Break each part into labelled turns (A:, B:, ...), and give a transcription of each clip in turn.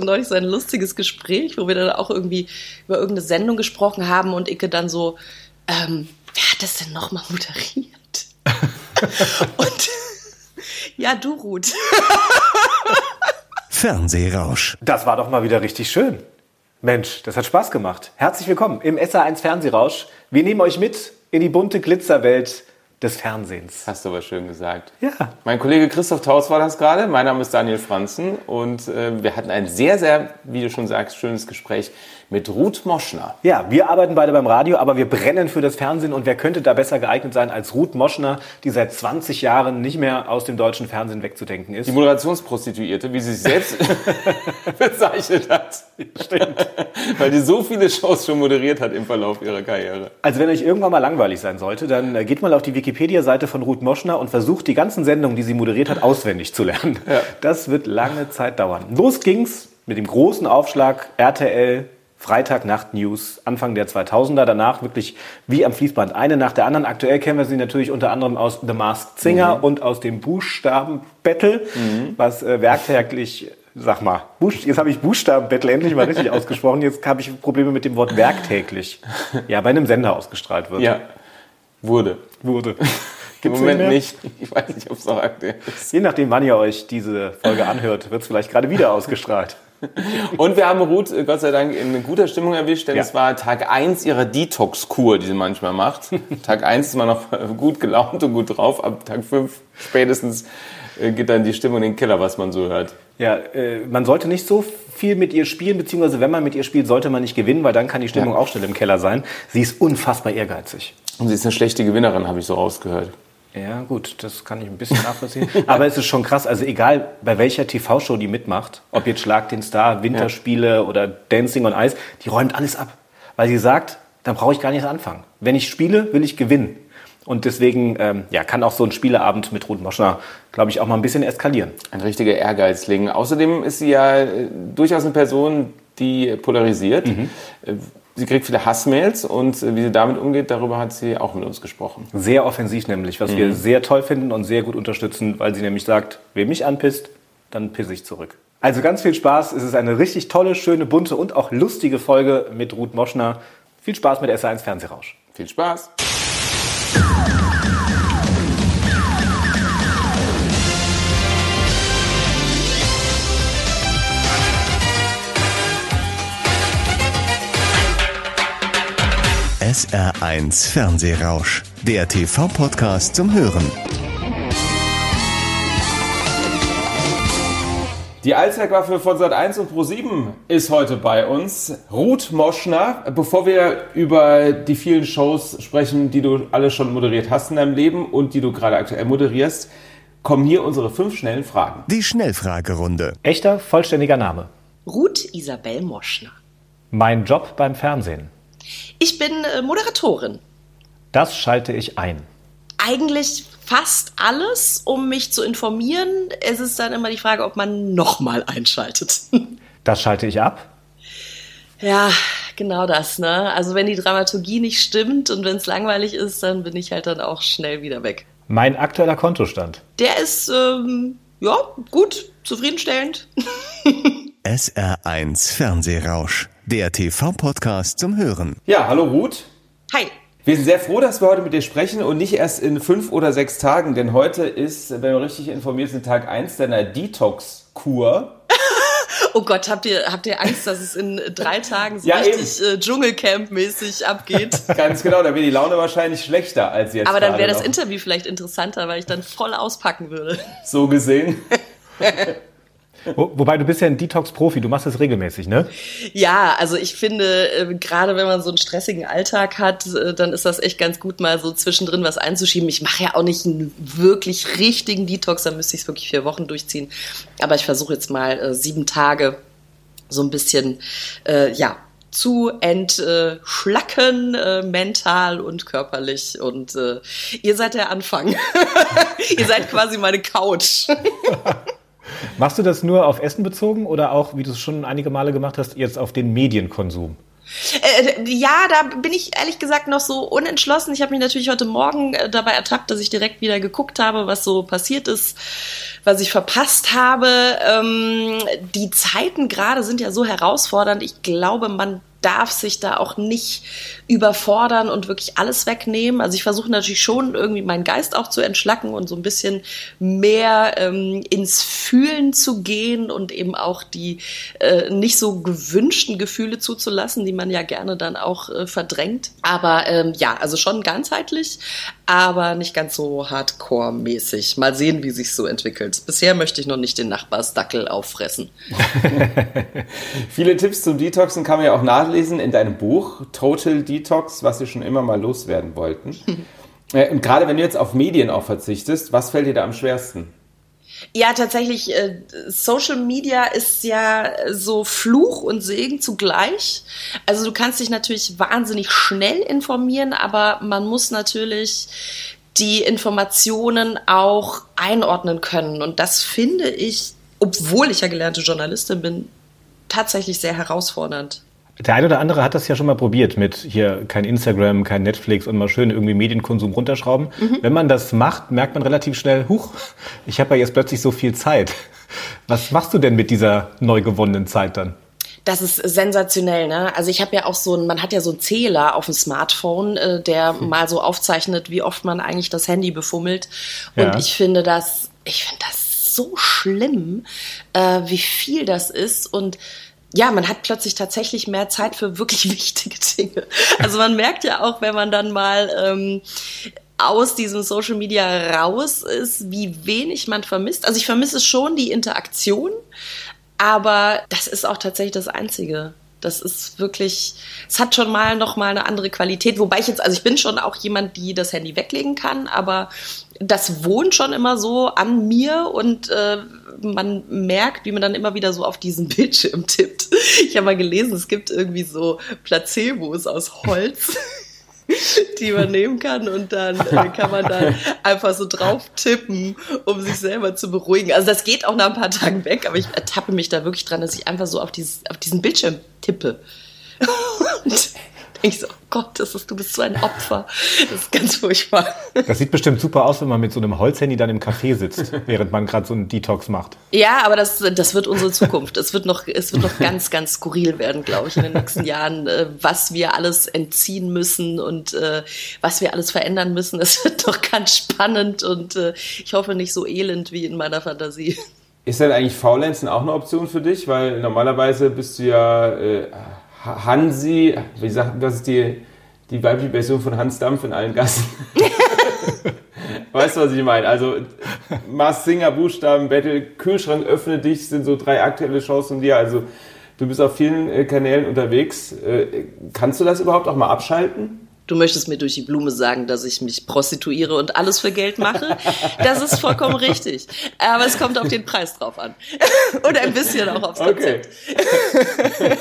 A: neulich so ein lustiges Gespräch, wo wir dann auch irgendwie über irgendeine Sendung gesprochen haben und Icke dann so, ähm, wer hat das denn nochmal moderiert? und ja, du, Ruth.
B: Fernsehrausch.
C: Das war doch mal wieder richtig schön. Mensch, das hat Spaß gemacht. Herzlich willkommen im SA1 Fernsehrausch. Wir nehmen euch mit in die bunte Glitzerwelt des Fernsehens.
D: Hast du aber schön gesagt.
C: Ja.
D: Mein Kollege Christoph Taus war das gerade. Mein Name ist Daniel Franzen und äh, wir hatten ein sehr, sehr, wie du schon sagst, schönes Gespräch mit Ruth Moschner.
C: Ja, wir arbeiten beide beim Radio, aber wir brennen für das Fernsehen und wer könnte da besser geeignet sein als Ruth Moschner, die seit 20 Jahren nicht mehr aus dem deutschen Fernsehen wegzudenken ist.
D: Die Moderationsprostituierte, wie sie sich selbst bezeichnet hat.
C: Stimmt.
D: Weil die so viele Shows schon moderiert hat im Verlauf ihrer Karriere.
C: Also wenn euch irgendwann mal langweilig sein sollte, dann äh, geht mal auf die Wikipedia-Seite von Ruth Moschner und versucht die ganzen Sendungen, die sie moderiert hat, auswendig zu lernen.
D: Ja.
C: Das wird lange Zeit dauern. Los ging's mit dem großen Aufschlag RTL Freitagnacht-News Anfang der 2000er. Danach wirklich wie am Fließband eine nach der anderen. Aktuell kennen wir sie natürlich unter anderem aus The Masked Singer und aus dem Buchstaben-Battle, was äh, werktäglich, sag mal, Buch, jetzt habe ich Buchstaben-Battle endlich mal richtig ausgesprochen. Jetzt habe ich Probleme mit dem Wort werktäglich. Ja, bei einem Sender ausgestrahlt wird.
D: Ja, wurde.
C: Wurde.
D: Im Moment nicht. Ich weiß nicht, ob es noch aktuell ist.
C: Je nachdem, wann ihr euch diese Folge anhört, wird es vielleicht gerade wieder ausgestrahlt.
D: Und wir haben Ruth, äh, Gott sei Dank, in guter Stimmung erwischt, denn
C: Ja.
D: es war Tag 1 ihrer Detox-Kur, die sie manchmal macht. Tag 1 ist man noch äh, gut gelaunt und gut drauf. Ab Tag 5 spätestens geht dann die Stimmung in den Keller, was man so hört.
C: Ja, äh, man sollte nicht so viel mit ihr spielen, beziehungsweise wenn man mit ihr spielt, sollte man nicht gewinnen, weil dann kann die Stimmung
D: Ja.
C: auch schnell im Keller sein. Sie ist unfassbar ehrgeizig.
D: Und sie ist eine schlechte Gewinnerin, habe ich so rausgehört.
C: Ja, gut, das kann ich ein bisschen nachvollziehen. Aber es ist schon krass, also egal bei welcher TV-Show die mitmacht, ob jetzt Schlag den Star, Winterspiele oder Dancing on Ice, die räumt alles ab. Weil sie sagt, dann brauche ich gar nicht anfangen. Wenn ich spiele, will ich gewinnen. Und deswegen ähm, ja, kann auch so ein Spieleabend mit Ruth Moschner, glaube ich, auch mal ein bisschen eskalieren.
D: Ein richtiger Ehrgeizling. Außerdem ist sie ja äh, durchaus eine Person, die polarisiert. Äh, Sie kriegt viele Hassmails und äh, wie sie damit umgeht, darüber hat sie auch mit uns gesprochen.
C: Sehr offensiv nämlich, was wir sehr toll finden und sehr gut unterstützen, weil sie nämlich sagt, wer mich anpisst, dann pisse ich zurück. Also ganz viel Spaß. Es ist eine richtig tolle, schöne, bunte und auch lustige Folge mit Ruth Moschner. Viel Spaß mit SA1 Fernsehrausch.
D: Viel Spaß!
B: SR1 Fernsehrausch. Der TV-Podcast zum Hören.
D: Die Allzweckwaffe von Sat1 und Pro7 ist heute bei uns. Ruth Moschner. Bevor wir über die vielen Shows sprechen, die du alle schon moderiert hast in deinem Leben und die du gerade aktuell moderierst, kommen hier unsere fünf schnellen Fragen.
B: Die Schnellfragerunde.
C: Echter, vollständiger Name.
A: Ruth Isabel Moschner.
C: Mein Job beim Fernsehen.
A: Ich bin äh, Moderatorin.
C: Das schalte ich ein.
A: Eigentlich fast alles, um mich zu informieren. Es ist dann immer die Frage, ob man nochmal einschaltet.
C: Das schalte ich ab.
A: ja, genau das, ne? Also wenn die Dramaturgie nicht stimmt und wenn es langweilig ist, dann bin ich halt dann auch schnell wieder weg.
C: Mein aktueller Kontostand.
A: Der ist, ähm, ja, gut, zufriedenstellend.
B: SR1 Fernsehrausch. Der TV-Podcast zum Hören.
D: Ja, hallo Ruth.
A: Hi.
D: Wir sind sehr froh, dass wir heute mit dir sprechen und nicht erst in fünf oder sechs Tagen, denn heute ist, wenn wir richtig informiert sind, Tag 1 deiner Detox-Kur.
A: Oh Gott, habt ihr, habt ihr Angst, dass es in drei Tagen so
D: Ja,
A: richtig äh, Dschungelcamp-mäßig abgeht?
D: Ganz genau, da wäre die Laune wahrscheinlich schlechter als jetzt.
A: Aber dann wäre das. Interview vielleicht interessanter, weil ich dann voll auspacken würde.
D: So gesehen.
C: Wo, wobei du bist ja ein Detox-Profi, du machst das regelmäßig, ne?
A: Ja, also ich finde, äh, gerade wenn man so einen stressigen Alltag hat, äh, dann ist das echt ganz gut, mal so zwischendrin was einzuschieben. Ich mache ja auch nicht einen wirklich richtigen Detox, dann müsste ich es wirklich vier Wochen durchziehen. Aber ich versuche jetzt mal äh, sieben Tage so ein bisschen, ja, zu entschlacken, äh, mental und körperlich. Und äh, ihr seid der Anfang. ihr seid quasi meine Couch.
C: Machst du das nur auf Essen bezogen oder auch, wie du es schon einige Male gemacht hast, jetzt auf den Medienkonsum?
A: Äh, ja, da bin ich ehrlich gesagt noch so unentschlossen. Ich habe mich natürlich heute Morgen äh, dabei ertappt, dass ich direkt wieder geguckt habe, was so passiert ist, was ich verpasst habe. Ähm, die Zeiten gerade sind ja so herausfordernd. Ich glaube, man darf sich da auch nicht überfordern und wirklich alles wegnehmen. Also ich versuche natürlich schon irgendwie meinen Geist auch zu entschlacken und so ein bisschen mehr ähm, ins Fühlen zu gehen und eben auch die äh, nicht so gewünschten Gefühle zuzulassen, die man ja gerne dann auch äh, verdrängt. Aber ähm, ja, also schon ganzheitlich, aber nicht ganz so hardcore-mäßig. Mal sehen, wie sich so entwickelt. Bisher möchte ich noch nicht den Nachbarsdackel auffressen.
D: Viele Tipps zum Detoxen kann man ja auch nachlesen in deinem Buch Total Detox, was Sie schon immer mal loswerden wollten. Äh, und gerade wenn du jetzt auf Medien auch verzichtest, was fällt dir da am schwersten?
A: Ja, tatsächlich, äh, Social Media ist ja so Fluch und Segen zugleich. Also du kannst dich natürlich wahnsinnig schnell informieren, aber man muss natürlich die Informationen auch einordnen können. Und das finde ich, obwohl ich ja gelernte Journalistin bin, tatsächlich sehr herausfordernd.
C: Der eine oder andere hat das ja schon mal probiert mit hier kein Instagram, kein Netflix und mal schön irgendwie Medienkonsum runterschrauben. Mhm. Wenn man das macht, merkt man relativ schnell, huch, ich habe ja jetzt plötzlich so viel Zeit. Was machst du denn mit dieser neu gewonnenen Zeit dann?
A: Das ist sensationell, ne? Also ich habe ja auch so ein, man hat ja so einen Zähler auf dem Smartphone, äh, der hm. mal so aufzeichnet, wie oft man eigentlich das Handy befummelt. Und ja. ich finde das, ich finde das so schlimm, äh, wie viel das ist und ja, man hat plötzlich tatsächlich mehr Zeit für wirklich wichtige Dinge. Also man merkt ja auch, wenn man dann mal ähm, aus diesem Social Media raus ist, wie wenig man vermisst. Also ich vermisse schon die Interaktion, aber das ist auch tatsächlich das Einzige. Das ist wirklich, es hat schon mal noch mal eine andere Qualität. Wobei ich jetzt, also ich bin schon auch jemand, die das Handy weglegen kann, aber das wohnt schon immer so an mir und äh, man merkt, wie man dann immer wieder so auf diesen Bildschirm tippt. Ich habe mal gelesen, es gibt irgendwie so Placebos aus Holz. die man nehmen kann und dann äh, kann man dann einfach so drauf tippen, um sich selber zu beruhigen. Also das geht auch nach ein paar Tagen weg, aber ich ertappe mich da wirklich dran, dass ich einfach so auf, dieses, auf diesen Bildschirm tippe. Und ich so, oh Gott, das ist, du bist so ein Opfer. Das ist ganz furchtbar.
C: Das sieht bestimmt super aus, wenn man mit so einem Holzhandy dann im Café sitzt, während man gerade so einen Detox macht.
A: Ja, aber das, das wird unsere Zukunft. Es wird noch, es wird noch ganz, ganz skurril werden, glaube ich, in den nächsten Jahren, äh, was wir alles entziehen müssen und äh, was wir alles verändern müssen. Es wird doch ganz spannend und äh, ich hoffe nicht so elend wie in meiner Fantasie.
D: Ist denn eigentlich Faulenzen auch eine Option für dich? Weil normalerweise bist du ja äh, Hansi, wie sagt das ist die, die weibliche Version von Hans Dampf in allen Gassen. weißt du, was ich meine? Also Mars Singer, Buchstaben, Battle, Kühlschrank, öffne dich, sind so drei aktuelle Shows von dir. Also du bist auf vielen äh, Kanälen unterwegs. Äh, kannst du das überhaupt auch mal abschalten?
A: Du möchtest mir durch die Blume sagen, dass ich mich prostituiere und alles für Geld mache. Das ist vollkommen richtig. Aber es kommt auf den Preis drauf an. und ein bisschen auch aufs Konzept. Okay.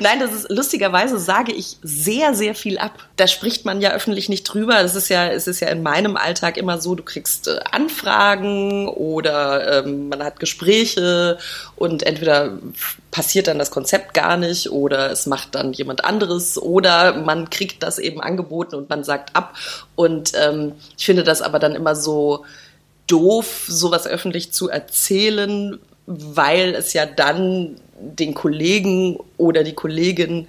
A: Nein, das ist lustigerweise sage ich sehr, sehr viel ab. Da spricht man ja öffentlich nicht drüber. Das ist ja, es ist ja in meinem Alltag immer so, du kriegst äh, Anfragen oder ähm, man hat Gespräche und entweder passiert dann das Konzept gar nicht oder es macht dann jemand anderes oder man kriegt das eben angeboten und man sagt ab. Und ähm, ich finde das aber dann immer so doof, sowas öffentlich zu erzählen, weil es ja dann den Kollegen oder die Kollegin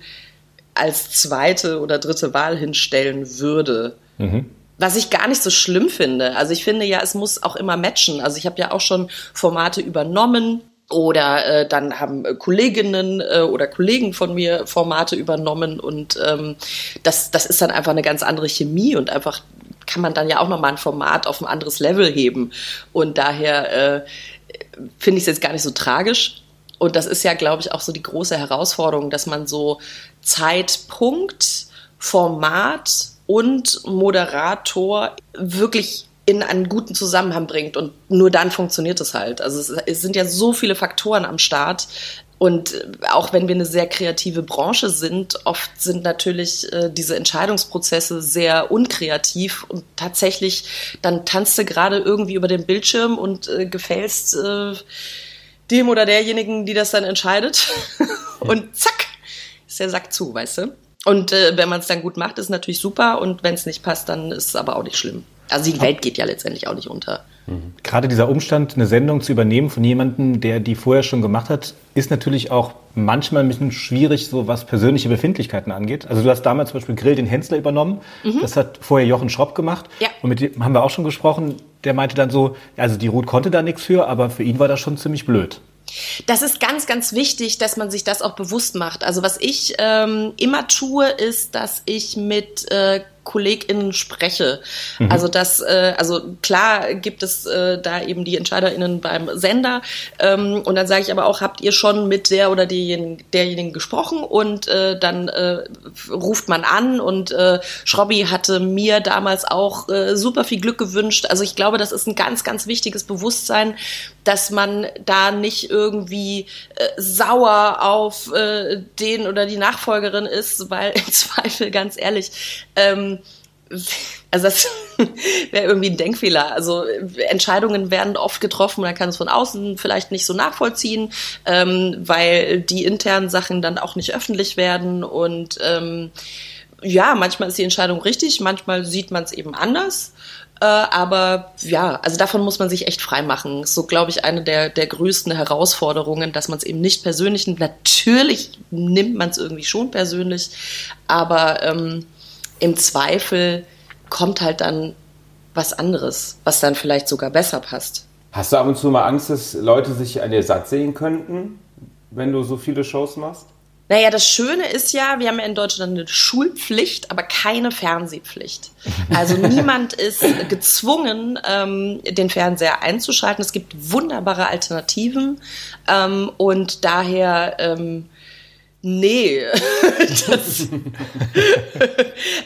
A: als zweite oder dritte Wahl hinstellen würde. Mhm. Was ich gar nicht so schlimm finde. Also ich finde ja, es muss auch immer matchen. Also ich habe ja auch schon Formate übernommen, oder äh, dann haben äh, Kolleginnen äh, oder Kollegen von mir Formate übernommen und ähm, das, das ist dann einfach eine ganz andere Chemie und einfach kann man dann ja auch nochmal ein Format auf ein anderes Level heben. Und daher äh, finde ich es jetzt gar nicht so tragisch. Und das ist ja, glaube ich, auch so die große Herausforderung, dass man so Zeitpunkt, Format und Moderator wirklich in einen guten Zusammenhang bringt und nur dann funktioniert es halt. Also es, sind ja so viele Faktoren am Start, und auch wenn wir eine sehr kreative Branche sind, oft sind natürlich äh, diese Entscheidungsprozesse sehr unkreativ und tatsächlich, dann tanzt du gerade irgendwie über den Bildschirm und äh, gefällst äh, dem oder derjenigen, die das dann entscheidet. und zack, ist der Sack zu, weißt du? Und äh, wenn man es dann gut macht, ist natürlich super. Und wenn es nicht passt, dann ist es aber auch nicht schlimm. Also die Welt geht ja letztendlich auch nicht unter.
C: Gerade dieser Umstand, eine Sendung zu übernehmen von jemandem, der die vorher schon gemacht hat, ist natürlich auch manchmal ein bisschen schwierig, so was persönliche Befindlichkeiten angeht. Also du hast damals zum Beispiel Grill den Hensler übernommen. Das hat vorher Jochen Schropp gemacht.
A: Ja.
C: Und mit dem haben wir auch schon gesprochen. Der meinte dann so, also die Ruth konnte da nichts für, aber für ihn war das schon ziemlich blöd.
A: Das ist ganz, ganz wichtig, dass man sich das auch bewusst macht. Also was ich ähm, immer tue, ist, dass ich mit äh, KollegInnen spreche. Also das, äh, also klar gibt es äh, da eben die EntscheiderInnen beim Sender ähm, und dann sage ich aber auch, habt ihr schon mit der oder derjenigen, derjenigen gesprochen und äh, dann äh, ruft man an und äh, Schrobby hatte mir damals auch äh, super viel Glück gewünscht. Also ich glaube, das ist ein ganz, ganz wichtiges Bewusstsein, dass man da nicht irgendwie äh, sauer auf äh, den oder die Nachfolgerin ist, weil im Zweifel ganz ehrlich, ähm, also das wäre irgendwie ein Denkfehler. Also Entscheidungen werden oft getroffen, man kann es von außen vielleicht nicht so nachvollziehen, ähm, weil die internen Sachen dann auch nicht öffentlich werden und ähm, ja, manchmal ist die Entscheidung richtig, manchmal sieht man es eben anders. Äh, aber ja, also davon muss man sich echt frei machen. So, glaube ich, eine der, der größten Herausforderungen, dass man es eben nicht persönlich nimmt. Natürlich nimmt man es irgendwie schon persönlich, aber ähm, im Zweifel kommt halt dann was anderes, was dann vielleicht sogar besser passt.
D: Hast du ab und zu mal Angst, dass Leute sich an dir satt sehen könnten, wenn du so viele Shows machst?
A: Naja, das Schöne ist ja, wir haben ja in Deutschland eine Schulpflicht, aber keine Fernsehpflicht. Also niemand ist gezwungen, ähm, den Fernseher einzuschalten. Es gibt wunderbare Alternativen ähm, und daher ähm, Nee. Das,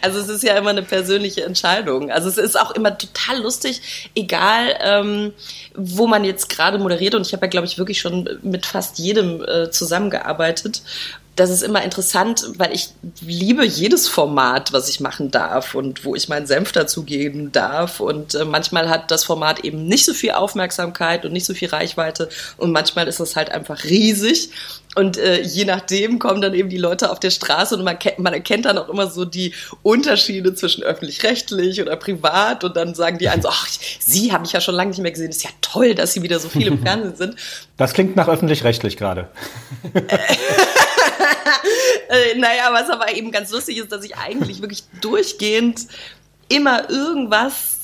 A: also es ist ja immer eine persönliche Entscheidung. Also es ist auch immer total lustig, egal ähm, wo man jetzt gerade moderiert. Und ich habe ja, glaube ich, wirklich schon mit fast jedem äh, zusammengearbeitet. Das ist immer interessant, weil ich liebe jedes Format, was ich machen darf und wo ich meinen Senf dazugeben darf. Und äh, manchmal hat das Format eben nicht so viel Aufmerksamkeit und nicht so viel Reichweite. Und manchmal ist es halt einfach riesig. Und äh, je nachdem kommen dann eben die Leute auf der Straße und man, man erkennt dann auch immer so die Unterschiede zwischen öffentlich-rechtlich oder privat und dann sagen die einen so, ach, Sie habe ich ja schon lange nicht mehr gesehen, ist ja toll, dass Sie wieder so viel im Fernsehen sind.
C: Das klingt nach öffentlich-rechtlich gerade.
A: äh, naja, was aber eben ganz lustig ist, dass ich eigentlich wirklich durchgehend immer irgendwas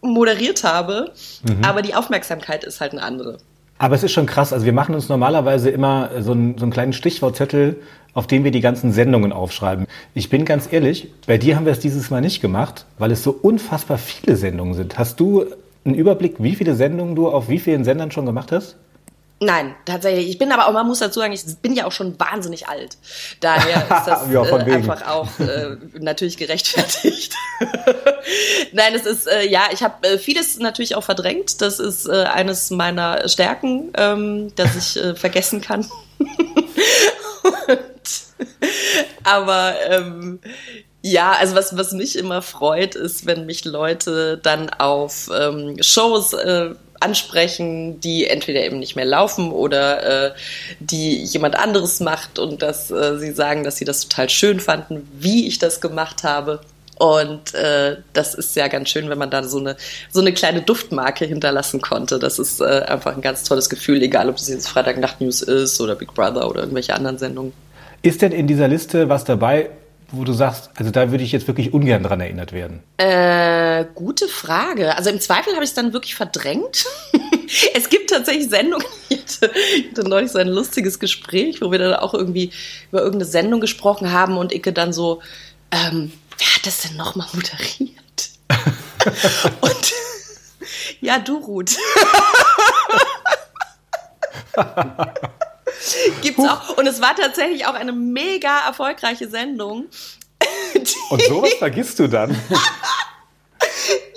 A: moderiert habe, mhm. aber die Aufmerksamkeit ist halt eine andere.
C: Aber es ist schon krass. Also wir machen uns normalerweise immer so einen, so einen kleinen Stichwortzettel, auf dem wir die ganzen Sendungen aufschreiben. Ich bin ganz ehrlich, bei dir haben wir es dieses Mal nicht gemacht, weil es so unfassbar viele Sendungen sind. Hast du einen Überblick, wie viele Sendungen du auf wie vielen Sendern schon gemacht hast?
A: Nein, tatsächlich. Ich bin aber auch, man muss dazu sagen, ich bin ja auch schon wahnsinnig alt. Daher ist das
C: Ja,
A: äh, einfach auch äh, natürlich gerechtfertigt. Nein, es ist, äh, ja, ich habe äh, vieles natürlich auch verdrängt. Das ist äh, eines meiner Stärken, ähm, dass ich äh, vergessen kann. Und, aber ähm, ja, also was, was mich immer freut, ist, wenn mich Leute dann auf ähm, Shows äh, ansprechen, die entweder eben nicht mehr laufen oder äh, die jemand anderes macht und dass äh, sie sagen, dass sie das total schön fanden, wie ich das gemacht habe. Und äh, das ist ja ganz schön, wenn man da so eine, so eine kleine Duftmarke hinterlassen konnte. Das ist äh, einfach ein ganz tolles Gefühl, egal ob das jetzt Freitagnacht-News ist oder Big Brother oder irgendwelche anderen Sendungen.
C: Ist denn in dieser Liste was dabei, wo du sagst, also da würde ich jetzt wirklich ungern dran erinnert werden?
A: Äh, gute Frage. Also im Zweifel habe ich es dann wirklich verdrängt. es gibt tatsächlich Sendungen. Ich hatte, ich hatte neulich so ein lustiges Gespräch, wo wir dann auch irgendwie über irgendeine Sendung gesprochen haben und Icke dann so, ähm, wer hat das denn nochmal moderiert? und ja, du, Ruth. Gibt's auch. Und es war tatsächlich auch eine mega erfolgreiche Sendung.
C: Und sowas vergisst du dann?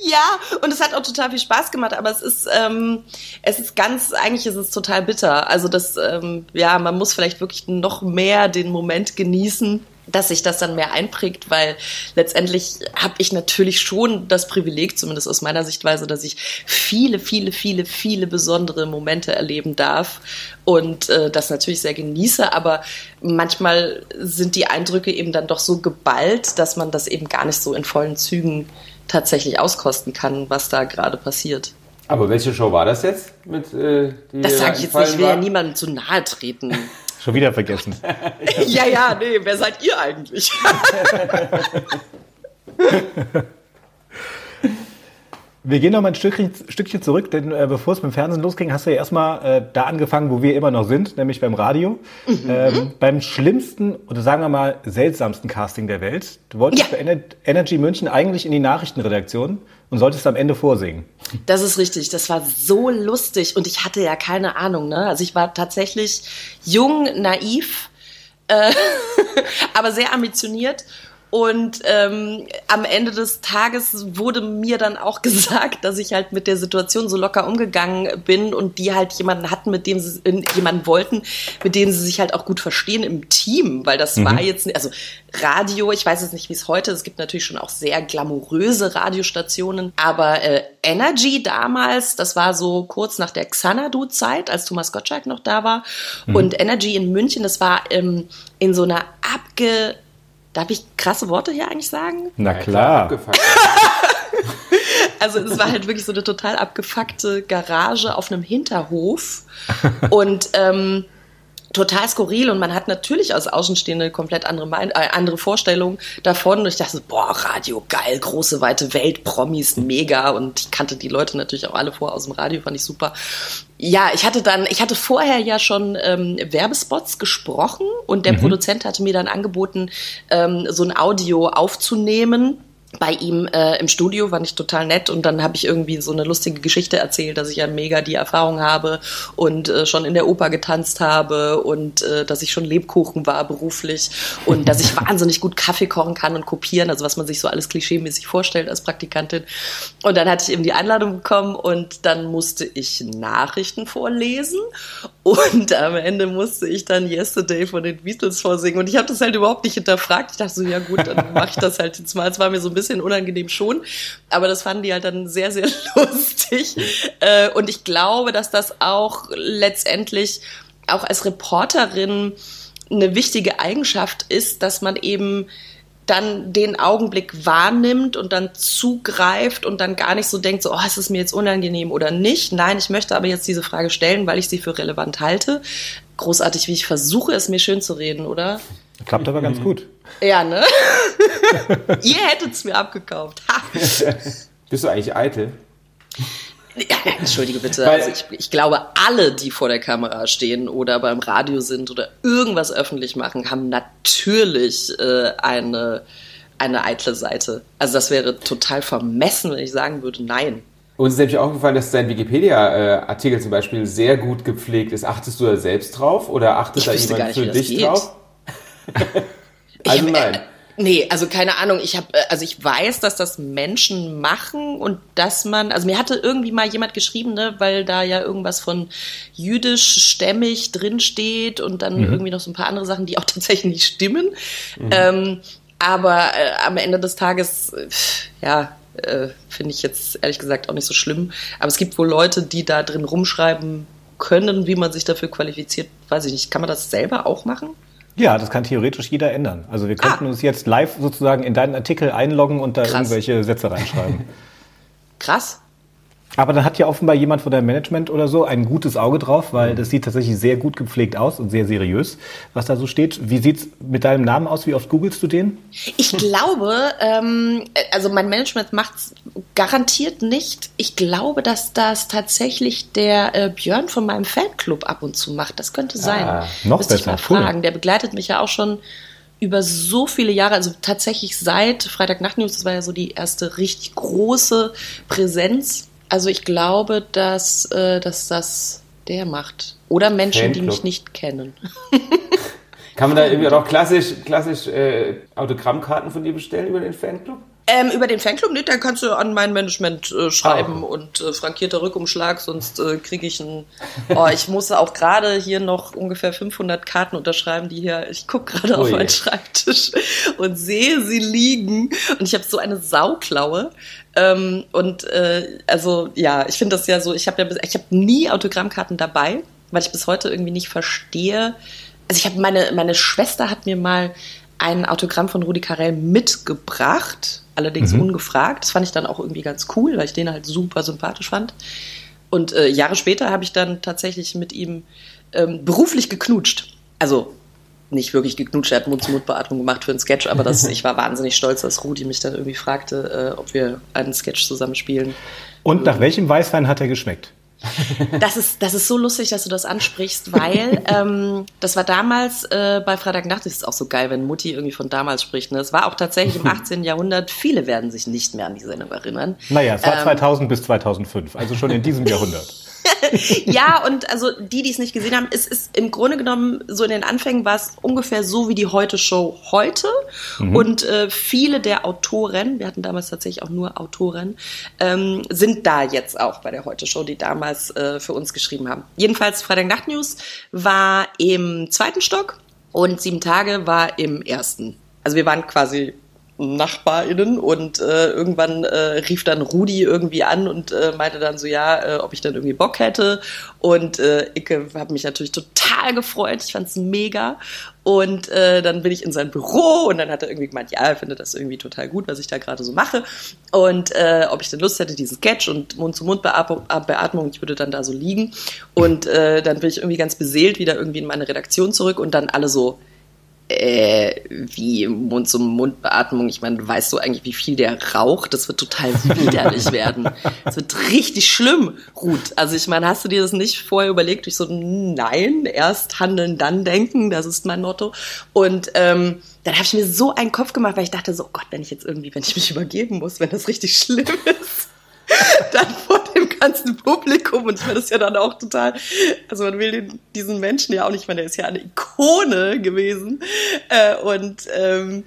A: Ja, und es hat auch total viel Spaß gemacht, aber es ist, ähm, es ist ganz, eigentlich ist es total bitter. Also das, ähm, ja, man muss vielleicht wirklich noch mehr den Moment genießen dass sich das dann mehr einprägt, weil letztendlich habe ich natürlich schon das Privileg, zumindest aus meiner Sichtweise, dass ich viele, viele, viele, viele besondere Momente erleben darf und äh, das natürlich sehr genieße, aber manchmal sind die Eindrücke eben dann doch so geballt, dass man das eben gar nicht so in vollen Zügen tatsächlich auskosten kann, was da gerade passiert.
D: Aber welche Show war das jetzt? Mit, äh,
A: die das sage ich jetzt nicht, ich will ja niemandem zu nahe treten.
C: Schon wieder vergessen.
A: ja, ja, nee, wer seid ihr eigentlich?
C: Wir gehen noch mal ein Stückchen, Stückchen zurück, denn äh, bevor es mit dem Fernsehen losging, hast du ja erstmal äh, da angefangen, wo wir immer noch sind, nämlich beim Radio. Mhm. Ähm, beim schlimmsten oder sagen wir mal seltsamsten Casting der Welt. Du wolltest ja. für Ener Energy München eigentlich in die Nachrichtenredaktion und solltest am Ende vorsingen.
A: Das ist richtig. Das war so lustig und ich hatte ja keine Ahnung. Ne? Also ich war tatsächlich jung, naiv, äh, aber sehr ambitioniert und ähm, am Ende des Tages wurde mir dann auch gesagt, dass ich halt mit der Situation so locker umgegangen bin und die halt jemanden hatten, mit dem sie jemanden wollten, mit dem sie sich halt auch gut verstehen im Team, weil das mhm. war jetzt also Radio, ich weiß jetzt nicht, wie es heute ist, es gibt natürlich schon auch sehr glamouröse Radiostationen, aber äh, Energy damals, das war so kurz nach der Xanadu-Zeit, als Thomas Gottschalk noch da war mhm. und Energy in München, das war ähm, in so einer abge Darf ich krasse Worte hier eigentlich sagen?
C: Na klar.
A: also es war halt wirklich so eine total abgefuckte Garage auf einem Hinterhof. Und ähm, total skurril und man hat natürlich als Außenstehende komplett andere, äh, andere Vorstellungen davon. Und ich dachte, boah, Radio geil, große, weite Welt, Promis, mega. Und ich kannte die Leute natürlich auch alle vor aus dem Radio, fand ich super. Ja, ich hatte dann, ich hatte vorher ja schon ähm, Werbespots gesprochen und der mhm. Produzent hatte mir dann angeboten, ähm, so ein Audio aufzunehmen bei ihm äh, im Studio, fand ich total nett und dann habe ich irgendwie so eine lustige Geschichte erzählt, dass ich ja mega die Erfahrung habe und äh, schon in der Oper getanzt habe und äh, dass ich schon Lebkuchen war beruflich und dass ich wahnsinnig gut Kaffee kochen kann und kopieren, also was man sich so alles klischeemäßig vorstellt als Praktikantin. Und dann hatte ich eben die Einladung bekommen und dann musste ich Nachrichten vorlesen und am Ende musste ich dann Yesterday von den Beatles vorsingen und ich habe das halt überhaupt nicht hinterfragt. Ich dachte so, ja gut, dann mache ich das halt jetzt mal. Es war mir so ein bisschen bisschen unangenehm schon, aber das fanden die halt dann sehr, sehr lustig. Äh, und ich glaube, dass das auch letztendlich auch als Reporterin eine wichtige Eigenschaft ist, dass man eben dann den Augenblick wahrnimmt und dann zugreift und dann gar nicht so denkt, so, oh, ist es mir jetzt unangenehm oder nicht. Nein, ich möchte aber jetzt diese Frage stellen, weil ich sie für relevant halte. Großartig, wie ich versuche, es mir schön zu reden, oder?
C: Klappt aber ganz gut.
A: Ja, ne? Ihr hättet es mir abgekauft.
D: Bist du eigentlich eitel?
A: Ja, entschuldige bitte. also ich, ich, glaube, alle, die vor der Kamera stehen oder beim Radio sind oder irgendwas öffentlich machen, haben natürlich äh, eine, eine eitle Seite. Also das wäre total vermessen, wenn ich sagen würde, nein.
D: Uns ist nämlich aufgefallen, dass dein Wikipedia-Artikel zum Beispiel sehr gut gepflegt ist. Achtest du da selbst drauf oder achtet ich da jemand nicht, für dich drauf?
A: also nein. Nee, also keine Ahnung. Ich habe, also ich weiß, dass das Menschen machen und dass man, also mir hatte irgendwie mal jemand geschrieben, ne, weil da ja irgendwas von jüdisch-stämmig drinsteht und dann mhm. irgendwie noch so ein paar andere Sachen, die auch tatsächlich nicht stimmen. Mhm. Ähm, aber äh, am Ende des Tages, äh, ja, äh, finde ich jetzt ehrlich gesagt auch nicht so schlimm. Aber es gibt wohl Leute, die da drin rumschreiben können, wie man sich dafür qualifiziert. Weiß ich nicht. Kann man das selber auch machen?
C: Ja, das kann theoretisch jeder ändern. Also wir könnten ah. uns jetzt live sozusagen in deinen Artikel einloggen und da Krass. irgendwelche Sätze reinschreiben.
A: Krass.
C: Aber dann hat ja offenbar jemand von deinem Management oder so ein gutes Auge drauf, weil das sieht tatsächlich sehr gut gepflegt aus und sehr seriös, was da so steht. Wie sieht's mit deinem Namen aus? Wie oft googelst du den?
A: Ich glaube, ähm, also mein Management macht's garantiert nicht. Ich glaube, dass das tatsächlich der äh, Björn von meinem Fanclub ab und zu macht. Das könnte sein. Ah,
C: noch Müsste besser. Ich
A: mal fragen. Cool. Der begleitet mich ja auch schon über so viele Jahre, also tatsächlich seit Freitag Nacht News, das war ja so die erste richtig große Präsenz also ich glaube, dass, äh, dass das der macht. Oder Menschen, Fanclub. die mich nicht kennen.
D: Kann man da irgendwie auch klassisch, klassisch äh, Autogrammkarten von dir bestellen über den Fanclub?
A: Ähm, über den Fanclub, nee, dann kannst du an mein Management äh, schreiben
C: Ah.
A: und äh, frankierter Rückumschlag, sonst äh, kriege ich einen. Oh, ich muss auch gerade hier noch ungefähr 500 Karten unterschreiben, die hier. Ich gucke gerade auf
D: Ui.
A: meinen Schreibtisch und sehe sie liegen und ich habe so eine Sauklaue. Ähm, und äh, also ja, ich finde das ja so. Ich habe ja, ich habe nie Autogrammkarten dabei, weil ich bis heute irgendwie nicht verstehe. Also ich habe meine meine Schwester hat mir mal ein Autogramm von Rudi Carell mitgebracht, allerdings ungefragt. Das fand ich dann auch irgendwie ganz cool, weil ich den halt super sympathisch fand. Und äh, Jahre später habe ich dann tatsächlich mit ihm ähm, beruflich geknutscht. Also nicht wirklich geknutscht, er hat Mund-zu-Mund-Beatmung gemacht für einen Sketch, aber das, ich war wahnsinnig stolz, dass Rudi mich dann irgendwie fragte, äh, ob wir einen Sketch zusammen spielen.
C: Und nach welchem Weißwein hat er geschmeckt?
A: Das ist, das ist so lustig, dass du das ansprichst, weil ähm, das war damals äh, bei Freitagnacht, das ist auch so geil, wenn Mutti irgendwie von damals spricht. Ne? Es war auch tatsächlich im 18. Jahrhundert, viele werden sich nicht mehr an die Sendung erinnern.
C: Naja, es war
A: Ähm.
C: 2000 bis 2005, also schon in diesem Jahrhundert.
A: Ja, und also die, die es nicht gesehen haben, es ist im Grunde genommen so in den Anfängen war es ungefähr so wie die Heute-Show heute. Und äh, viele der Autoren, wir hatten damals tatsächlich auch nur Autoren, ähm, sind da jetzt auch bei der Heute-Show, die damals äh, für uns geschrieben haben. Jedenfalls Freitag Nacht News war im zweiten Stock und sieben Tage war im ersten. Also wir waren quasi NachbarInnen und äh, irgendwann äh, rief dann Rudi irgendwie an und äh, meinte dann so, ja, äh, ob ich dann irgendwie Bock hätte. Und äh, ich habe mich natürlich total gefreut. Ich fand's mega. Und äh, dann bin ich in sein Büro und dann hat er irgendwie gemeint, ja, er findet das irgendwie total gut, was ich da gerade so mache. Und äh, ob ich denn Lust hätte, diesen Sketch und Mund-zu-Mund-Beatmung, ich würde dann da so liegen. Und äh, dann bin ich irgendwie ganz beseelt wieder irgendwie in meine Redaktion zurück und dann alle so, äh, wie Mund-zu-Mund-Beatmung. Ich meine, weißt du eigentlich, wie viel der raucht? Das wird total widerlich werden. Das wird richtig schlimm, Ruth. Also ich meine, hast du dir das nicht vorher überlegt? Ich so, nein, erst handeln, dann denken. Das ist mein Motto. Und ähm, dann habe ich mir so einen Kopf gemacht, weil ich dachte so, oh Gott, wenn ich jetzt irgendwie, wenn ich mich übergeben muss, wenn das richtig schlimm ist dann ganzen Publikum und ich meine, das ist ja dann auch total, also man will den, diesen Menschen ja auch nicht, ich meine, der ist ja eine Ikone gewesen äh, und ähm,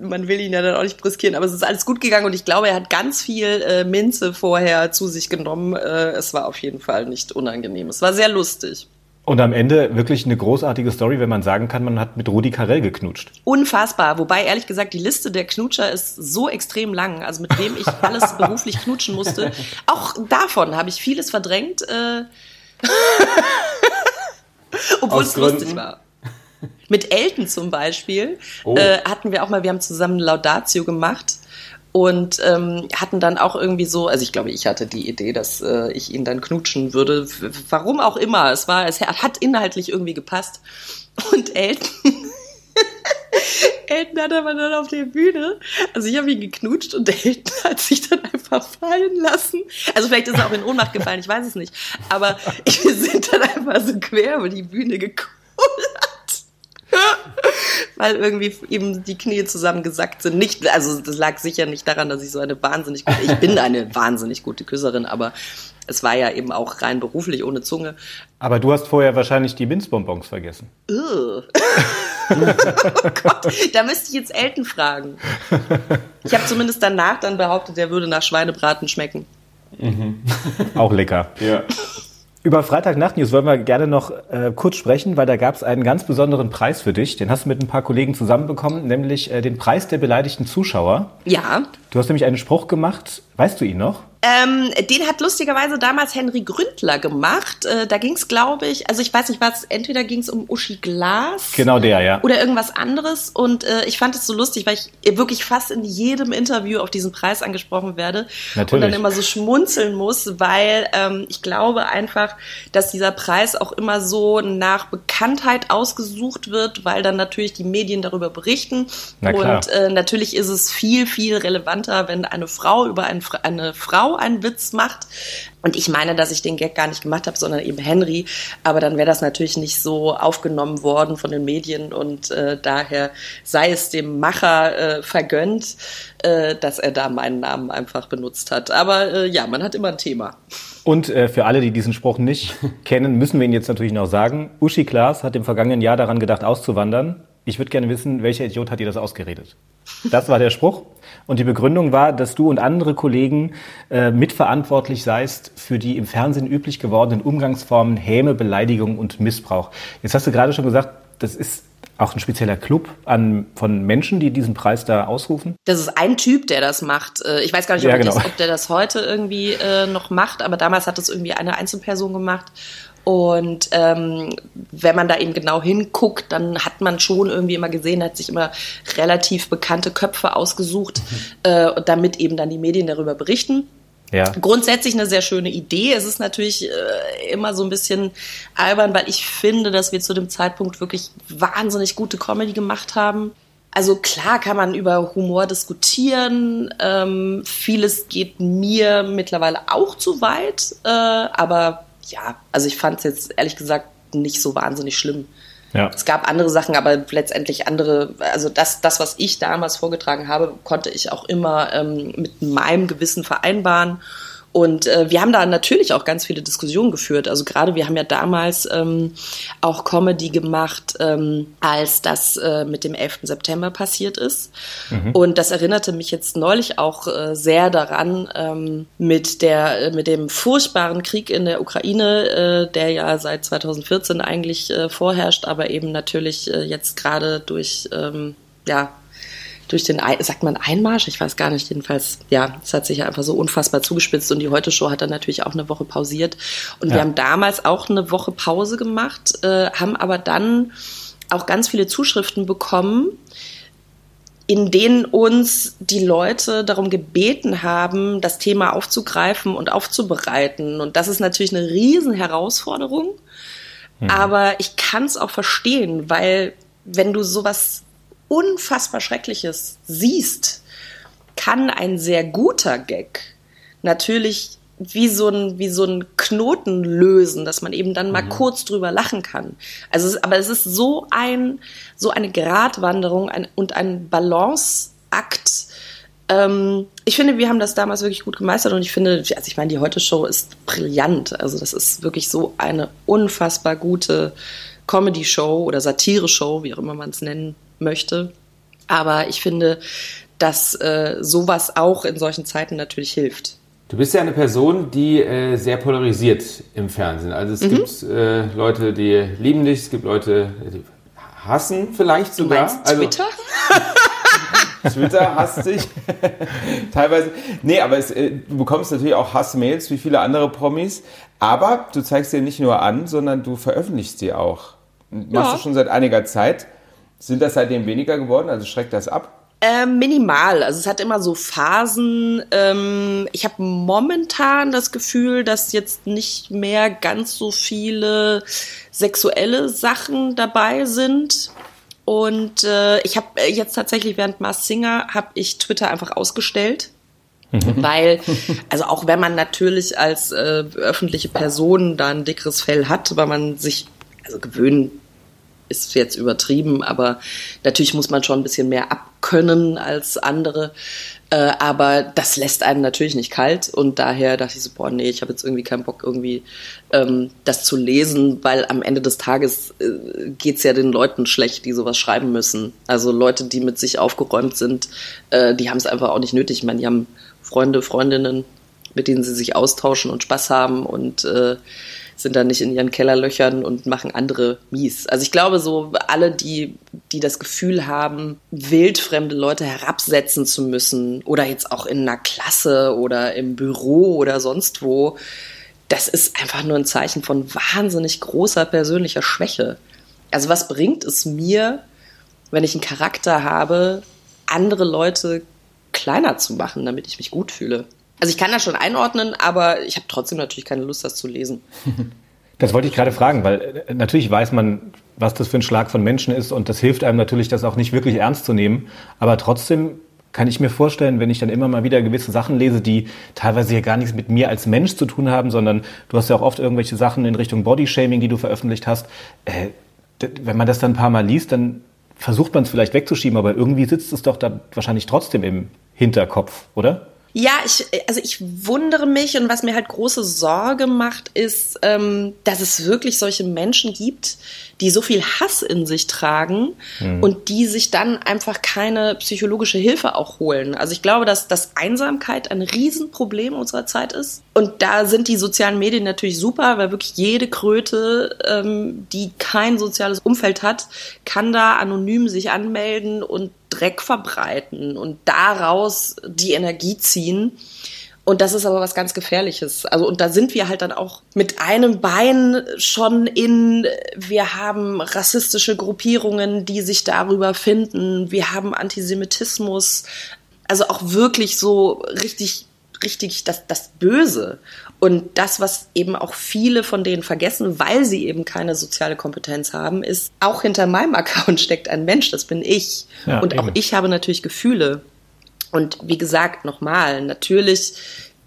A: man will ihn ja dann auch nicht riskieren, aber es ist alles gut gegangen und ich glaube, er hat ganz viel äh, Minze vorher zu sich genommen. Äh, es war auf jeden Fall nicht unangenehm. Es war sehr lustig.
C: Und am Ende wirklich eine großartige Story, wenn man sagen kann, man hat mit Rudi Carell geknutscht.
A: Unfassbar. Wobei, ehrlich gesagt, die Liste der Knutscher ist so extrem lang. Also mit wem ich alles beruflich knutschen musste. Auch davon habe ich vieles verdrängt. Äh Obwohl
D: Aus
A: es lustig war. Mit Elton zum Beispiel
D: Oh.
A: äh, hatten wir auch mal, wir haben zusammen Laudatio gemacht und ähm, hatten dann auch irgendwie so, also ich glaube, ich hatte die Idee, dass äh, ich ihn dann knutschen würde. Warum auch immer. Es war, es hat inhaltlich irgendwie gepasst. Und Elton Elton hat aber dann auf der Bühne, also ich habe ihn geknutscht und Elton hat sich dann einfach fallen lassen. Also vielleicht ist er auch in Ohnmacht gefallen, ich weiß es nicht. Aber wir sind dann einfach so quer über die Bühne gekullert. Weil irgendwie eben die Knie zusammengesackt sind. Nicht, also das lag sicher nicht daran, dass ich so eine wahnsinnig gute, ich bin eine wahnsinnig gute Küsserin, aber es war ja eben auch rein beruflich ohne Zunge.
C: Aber du hast vorher wahrscheinlich die Minzbonbons vergessen.
A: Oh Gott, da müsste ich jetzt Elton fragen. Ich habe zumindest danach dann behauptet, der würde nach Schweinebraten schmecken.
C: Auch lecker.
D: Ja.
C: Über Freitagnacht-News wollen wir gerne noch äh, kurz sprechen, weil da gab es einen ganz besonderen Preis für dich. Den hast du mit ein paar Kollegen zusammenbekommen, nämlich äh, den Preis der beleidigten Zuschauer.
A: Ja.
C: Du hast nämlich einen Spruch gemacht. Weißt du ihn noch?
A: Ähm, den hat lustigerweise damals Henry Gründler gemacht. Äh, da ging es, glaube ich, also ich weiß nicht was, entweder ging es um Uschi Glas.
C: Genau der, ja.
A: Oder irgendwas anderes. Und äh, ich fand es so lustig, weil ich wirklich fast in jedem Interview auf diesen Preis angesprochen werde.
C: Natürlich.
A: Und dann immer so schmunzeln muss, weil ähm, ich glaube einfach, dass dieser Preis auch immer so nach Bekanntheit ausgesucht wird, weil dann natürlich die Medien darüber berichten.
C: Na klar.
A: Und äh, natürlich ist es viel, viel relevanter, wenn eine Frau über ein, eine Frau einen Witz macht. Und ich meine, dass ich den Gag gar nicht gemacht habe, sondern eben Henry. Aber dann wäre das natürlich nicht so aufgenommen worden von den Medien und äh, daher sei es dem Macher äh, vergönnt, äh, dass er da meinen Namen einfach benutzt hat. Aber äh, ja, man hat immer ein Thema.
C: Und äh, für alle, die diesen Spruch nicht kennen, müssen wir ihn jetzt natürlich noch sagen. Uschi Klaas hat im vergangenen Jahr daran gedacht, auszuwandern. ich würde gerne wissen, welcher Idiot hat dir das ausgeredet? Das war der Spruch. Und die Begründung war, dass du und andere Kollegen äh, mitverantwortlich seist für die im Fernsehen üblich gewordenen Umgangsformen Häme, Beleidigung und Missbrauch. Jetzt hast du gerade schon gesagt, das ist auch ein spezieller Club an, von Menschen, die diesen Preis da ausrufen?
A: Das ist ein Typ, der das macht. Äh, ich weiß gar nicht, ob, ja, genau. das, ob der das heute irgendwie äh, noch macht, aber damals hat das irgendwie eine Einzelperson gemacht. Und ähm, wenn man da eben genau hinguckt, dann hat man schon irgendwie immer gesehen, hat sich immer relativ bekannte Köpfe ausgesucht, mhm. äh, damit eben dann die Medien darüber berichten. Ja. Grundsätzlich eine sehr schöne Idee. Es ist natürlich äh, immer so ein bisschen albern, weil ich finde, dass wir zu dem Zeitpunkt wirklich wahnsinnig gute Comedy gemacht haben. Also klar kann man über Humor diskutieren. Ähm, vieles geht mir mittlerweile auch zu weit. Äh, aber ja, also ich fand es jetzt ehrlich gesagt nicht so wahnsinnig schlimm. Ja. Es gab andere Sachen, aber letztendlich andere, also das, das, was ich damals vorgetragen habe, konnte ich auch immer ähm, mit meinem Gewissen vereinbaren. Und äh, wir haben da natürlich auch ganz viele Diskussionen geführt. Also gerade wir haben ja damals ähm, auch Comedy gemacht, ähm, als das äh, mit dem 11. September passiert ist. Mhm. Und das erinnerte mich jetzt neulich auch äh, sehr daran ähm, mit der äh, mit dem furchtbaren Krieg in der Ukraine, äh, der ja seit 2014 eigentlich äh, vorherrscht, aber eben natürlich äh, jetzt gerade durch ähm, ja durch den, sagt man Einmarsch? Ich weiß gar nicht. Jedenfalls, ja, es hat sich ja einfach so unfassbar zugespitzt und die Heute-Show hat dann natürlich auch eine Woche pausiert. Und ja. wir haben damals auch eine Woche Pause gemacht, äh, haben aber dann auch ganz viele Zuschriften bekommen, in denen uns die Leute darum gebeten haben, das Thema aufzugreifen und aufzubereiten. Und das ist natürlich eine riesen Herausforderung. Mhm. Aber ich kann es auch verstehen, weil wenn du sowas unfassbar Schreckliches siehst, kann ein sehr guter Gag natürlich wie so ein, wie so ein Knoten lösen, dass man eben dann mal mhm. kurz drüber lachen kann. Also, es, aber es ist so ein, so eine Gratwanderung ein, und ein Balanceakt. Ähm, ich finde, wir haben das damals wirklich gut gemeistert und ich finde, also ich meine, die Heute-Show ist brillant. Also, das ist wirklich so eine unfassbar gute Comedy-Show oder Satire-Show, wie auch immer man es nennen möchte. Aber ich finde, dass äh, sowas auch in solchen Zeiten natürlich hilft.
D: Du bist ja eine Person, die äh, sehr polarisiert im Fernsehen. Also es mhm. gibt äh, Leute, die lieben dich, es gibt Leute, die hassen vielleicht sogar.
A: Du meinst also, Twitter?
D: Twitter hasst dich. Teilweise. Nee, aber es, äh, du bekommst natürlich auch Hassmails wie viele andere Promis. Aber du zeigst dir nicht nur an, sondern du veröffentlichst sie auch. Machst ja. du schon seit einiger Zeit. Sind das seitdem weniger geworden? Also schreckt das ab?
A: Ähm, minimal. Also es hat immer so Phasen. Ähm, ich habe momentan das Gefühl, dass jetzt nicht mehr ganz so viele sexuelle Sachen dabei sind. Und äh, ich habe jetzt tatsächlich während Mars Singer habe ich Twitter einfach ausgestellt. Mhm. Weil, also auch wenn man natürlich als äh, öffentliche Person da ein dickeres Fell hat, weil man sich also gewöhnen ist jetzt übertrieben, aber natürlich muss man schon ein bisschen mehr abkönnen als andere. Äh, aber das lässt einen natürlich nicht kalt und daher dachte ich so, boah, nee, ich habe jetzt irgendwie keinen Bock, irgendwie ähm, das zu lesen, weil am Ende des Tages äh, geht's ja den Leuten schlecht, die sowas schreiben müssen. Also Leute, die mit sich aufgeräumt sind, äh, die haben es einfach auch nicht nötig. Ich meine, die haben Freunde, Freundinnen, mit denen sie sich austauschen und Spaß haben und äh, sind dann nicht in ihren Kellerlöchern und machen andere mies. Also ich glaube, so alle, die, die das Gefühl haben, wildfremde Leute herabsetzen zu müssen oder jetzt auch in einer Klasse oder im Büro oder sonst wo, das ist einfach nur ein Zeichen von wahnsinnig großer persönlicher Schwäche. Also was bringt es mir, wenn ich einen Charakter habe, andere Leute kleiner zu machen, damit ich mich gut fühle? Also ich kann das schon einordnen, aber ich habe trotzdem natürlich keine Lust, das zu lesen.
C: Das wollte ich gerade fragen, weil äh, natürlich weiß man, was das für ein Schlag von Menschen ist und das hilft einem natürlich, das auch nicht wirklich ernst zu nehmen. Aber trotzdem kann ich mir vorstellen, wenn ich dann immer mal wieder gewisse Sachen lese, die teilweise ja gar nichts mit mir als Mensch zu tun haben, sondern du hast ja auch oft irgendwelche Sachen in Richtung Bodyshaming, die du veröffentlicht hast. Äh, wenn man das dann ein paar Mal liest, dann versucht man es vielleicht wegzuschieben, aber irgendwie sitzt es doch da wahrscheinlich trotzdem im Hinterkopf, oder?
A: Ja, ich, also ich wundere mich und was mir halt große Sorge macht, ist, ähm, dass es wirklich solche Menschen gibt, die so viel Hass in sich tragen mhm. und die sich dann einfach keine psychologische Hilfe auch holen. Also ich glaube, dass, dass Einsamkeit ein Riesenproblem unserer Zeit ist. Und da sind die sozialen Medien natürlich super, weil wirklich jede Kröte, ähm, die kein soziales Umfeld hat, kann da anonym sich anmelden und Dreck verbreiten und daraus die Energie ziehen. Und das ist aber was ganz Gefährliches. Also, und da sind wir halt dann auch mit einem Bein schon in, wir haben rassistische Gruppierungen, die sich darüber finden. Wir haben Antisemitismus. Also auch wirklich so richtig, richtig das, das Böse. Und das, was eben auch viele von denen vergessen, weil sie eben keine soziale Kompetenz haben, ist, auch hinter meinem Account steckt ein Mensch, das bin ich. Ja, und eben. auch ich habe natürlich Gefühle. Und wie gesagt, nochmal, natürlich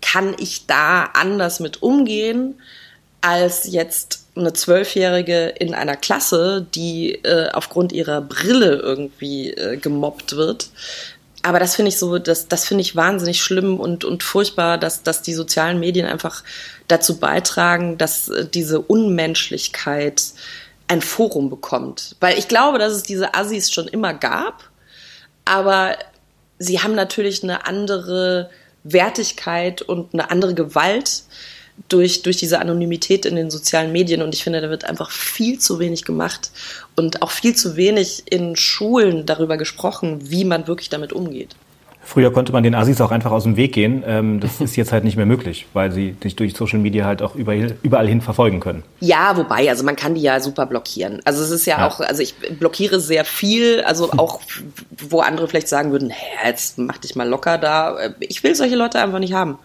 A: kann ich da anders mit umgehen als jetzt eine Zwölfjährige in einer Klasse, die äh, aufgrund ihrer Brille irgendwie äh, gemobbt wird. Aber das finde ich so, das, das finde ich wahnsinnig schlimm und, und furchtbar, dass, dass die sozialen Medien einfach dazu beitragen, dass äh, diese Unmenschlichkeit ein Forum bekommt. Weil ich glaube, dass es diese Assis schon immer gab, aber sie haben natürlich eine andere Wertigkeit und eine andere Gewalt durch, durch diese Anonymität in den sozialen Medien. Und ich finde, da wird einfach viel zu wenig gemacht und auch viel zu wenig in Schulen darüber gesprochen, wie man wirklich damit umgeht.
C: Früher konnte man den Asis auch einfach aus dem Weg gehen. Ähm, das ist jetzt halt nicht mehr möglich, weil sie sich durch Social Media halt auch überall, überall hin verfolgen können.
A: Ja, wobei, also man kann die ja super blockieren. Also es ist ja, ja. auch, also ich blockiere sehr viel, also auch, wo andere vielleicht sagen würden, hä, jetzt mach dich mal locker da. Ich will solche Leute einfach nicht haben.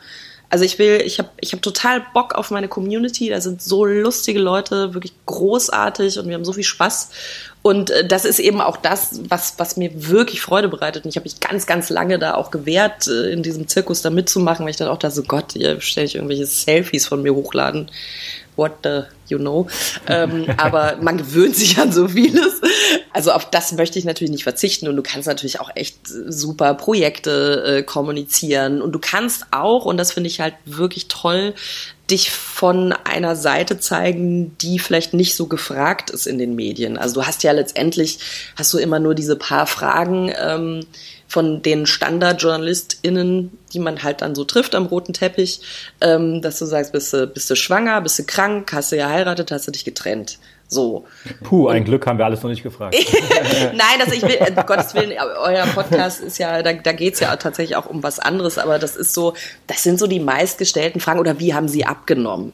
A: Also ich will, ich habe ich hab total Bock auf meine Community. Da sind so lustige Leute, wirklich großartig und wir haben so viel Spaß. Und äh, das ist eben auch das, was, was mir wirklich Freude bereitet. Und ich habe mich ganz, ganz lange da auch gewehrt, äh, in diesem Zirkus da mitzumachen, weil ich dann auch da so, Gott, ihr stellt irgendwelche Selfies von mir hochladen what the you know. Ähm, aber man gewöhnt sich an so vieles. Also auf das möchte ich natürlich nicht verzichten und du kannst natürlich auch echt super Projekte äh, kommunizieren und du kannst auch, und das finde ich halt wirklich toll, dich von einer Seite zeigen, die vielleicht nicht so gefragt ist in den Medien. Also du hast ja letztendlich, hast du immer nur diese paar Fragen, ähm, von den StandardjournalistInnen, die man halt dann so trifft am roten Teppich, ähm, dass du sagst, bist du, bist du schwanger, bist du krank, hast du geheiratet, hast du dich getrennt. So.
C: Puh, ein Glück haben wir alles noch nicht gefragt.
A: Nein, also ich will, äh, Gottes Willen, euer Podcast ist ja, da, da geht es ja tatsächlich auch um was anderes, aber das ist so, das sind so die meistgestellten Fragen oder wie haben sie abgenommen?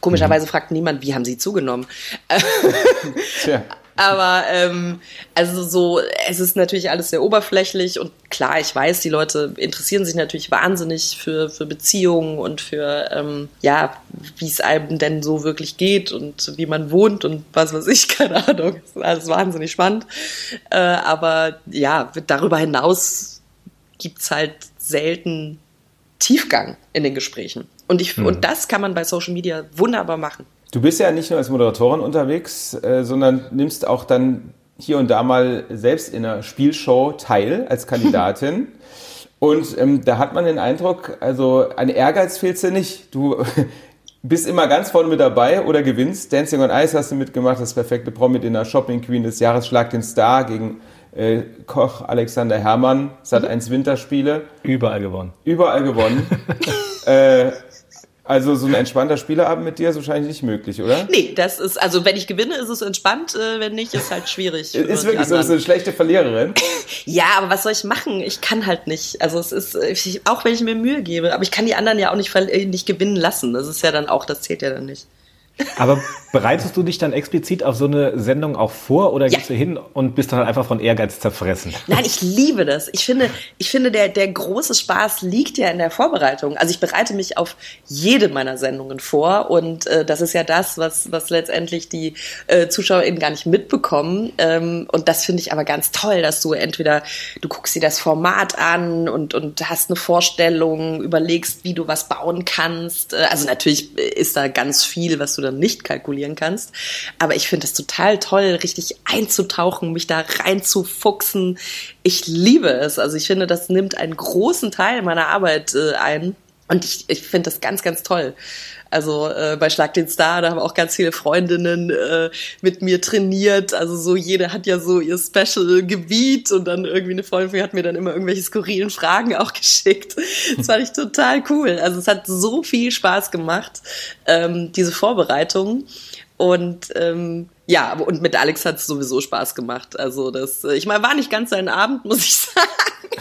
A: Komischerweise mhm. fragt niemand, wie haben sie zugenommen? Tja. Aber ähm, also so, es ist natürlich alles sehr oberflächlich und klar, ich weiß, die Leute interessieren sich natürlich wahnsinnig für, für Beziehungen und für ja, wie es einem denn so wirklich geht und wie man wohnt und was weiß ich, keine Ahnung. Das ist alles wahnsinnig spannend. Äh, aber ja, darüber hinaus gibt's halt selten Tiefgang in den Gesprächen. Und, ich, hm. und das kann man bei Social Media wunderbar machen.
D: Du bist ja nicht nur als Moderatorin unterwegs, äh, sondern nimmst auch dann hier und da mal selbst in einer Spielshow teil als Kandidatin. und ähm, da hat man den Eindruck, also ein Ehrgeiz fehlt dir nicht. Du bist immer ganz vorne mit dabei oder gewinnst. Dancing on Ice hast du mitgemacht, das perfekte Promi-Dinner, Shopping Queen des Jahres, Schlag den Star gegen äh, Koch Alexander Herrmann, Sat 1 Winterspiele.
C: Überall gewonnen.
D: Überall gewonnen. äh, also so ein entspannter Spieleabend mit dir ist wahrscheinlich nicht möglich, oder?
A: Nee, das ist, also wenn ich gewinne, ist es entspannt, äh, wenn nicht, ist halt schwierig.
D: ist wirklich so, ist eine schlechte Verliererin?
A: ja, aber was soll ich machen? Ich kann halt nicht. Also es ist, ich, auch wenn ich mir Mühe gebe, aber ich kann die anderen ja auch nicht, nicht gewinnen lassen. Das ist ja dann auch, das zählt ja dann nicht.
C: Aber bereitest du dich dann explizit auf so eine Sendung auch vor oder ja. gehst du hin und bist dann halt einfach von Ehrgeiz zerfressen?
A: Nein, ich liebe das. Ich finde, ich finde der, der große Spaß liegt ja in der Vorbereitung. Also ich bereite mich auf jede meiner Sendungen vor und äh, das ist ja das, was, was letztendlich die äh, ZuschauerInnen gar nicht mitbekommen. Ähm, und das finde ich aber ganz toll, dass du entweder, du guckst dir das Format an und, und hast eine Vorstellung, überlegst, wie du was bauen kannst. Äh, also natürlich ist da ganz viel, was du dann nicht kalkulierst ausprobieren kannst. Aber ich finde es total toll, richtig einzutauchen, mich da reinzufuchsen. Ich liebe es. Also ich finde, das nimmt einen großen Teil meiner Arbeit äh, ein. Und ich, ich finde das ganz, ganz toll. Also äh, bei Schlag den Star, da haben auch ganz viele Freundinnen äh, mit mir trainiert. Also so jede hat ja so ihr Special-Gebiet und dann irgendwie eine Freundin hat mir dann immer irgendwelche skurrilen Fragen auch geschickt. Das fand ich total cool. Also es hat so viel Spaß gemacht, ähm, diese Vorbereitung. Und ähm, ja, und mit Alex hat es sowieso Spaß gemacht. Also das, ich meine, war nicht ganz sein Abend, muss ich sagen.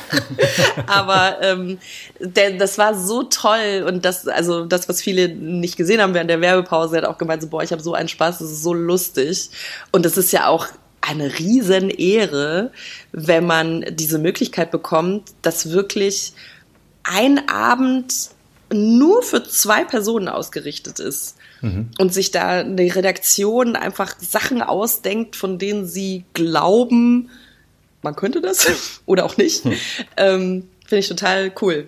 A: Aber ähm, der, das war so toll und das, also das, was viele nicht gesehen haben während der Werbepause, hat auch gemeint, so, boah, ich habe so einen Spaß, das ist so lustig. Und das ist ja auch eine riesen Ehre, wenn man diese Möglichkeit bekommt, dass wirklich ein Abend nur für zwei Personen ausgerichtet ist. Mhm. Und sich da eine Redaktion einfach Sachen ausdenkt, von denen sie glauben, man könnte das oder auch nicht. Hm. Ähm, Finde ich total cool.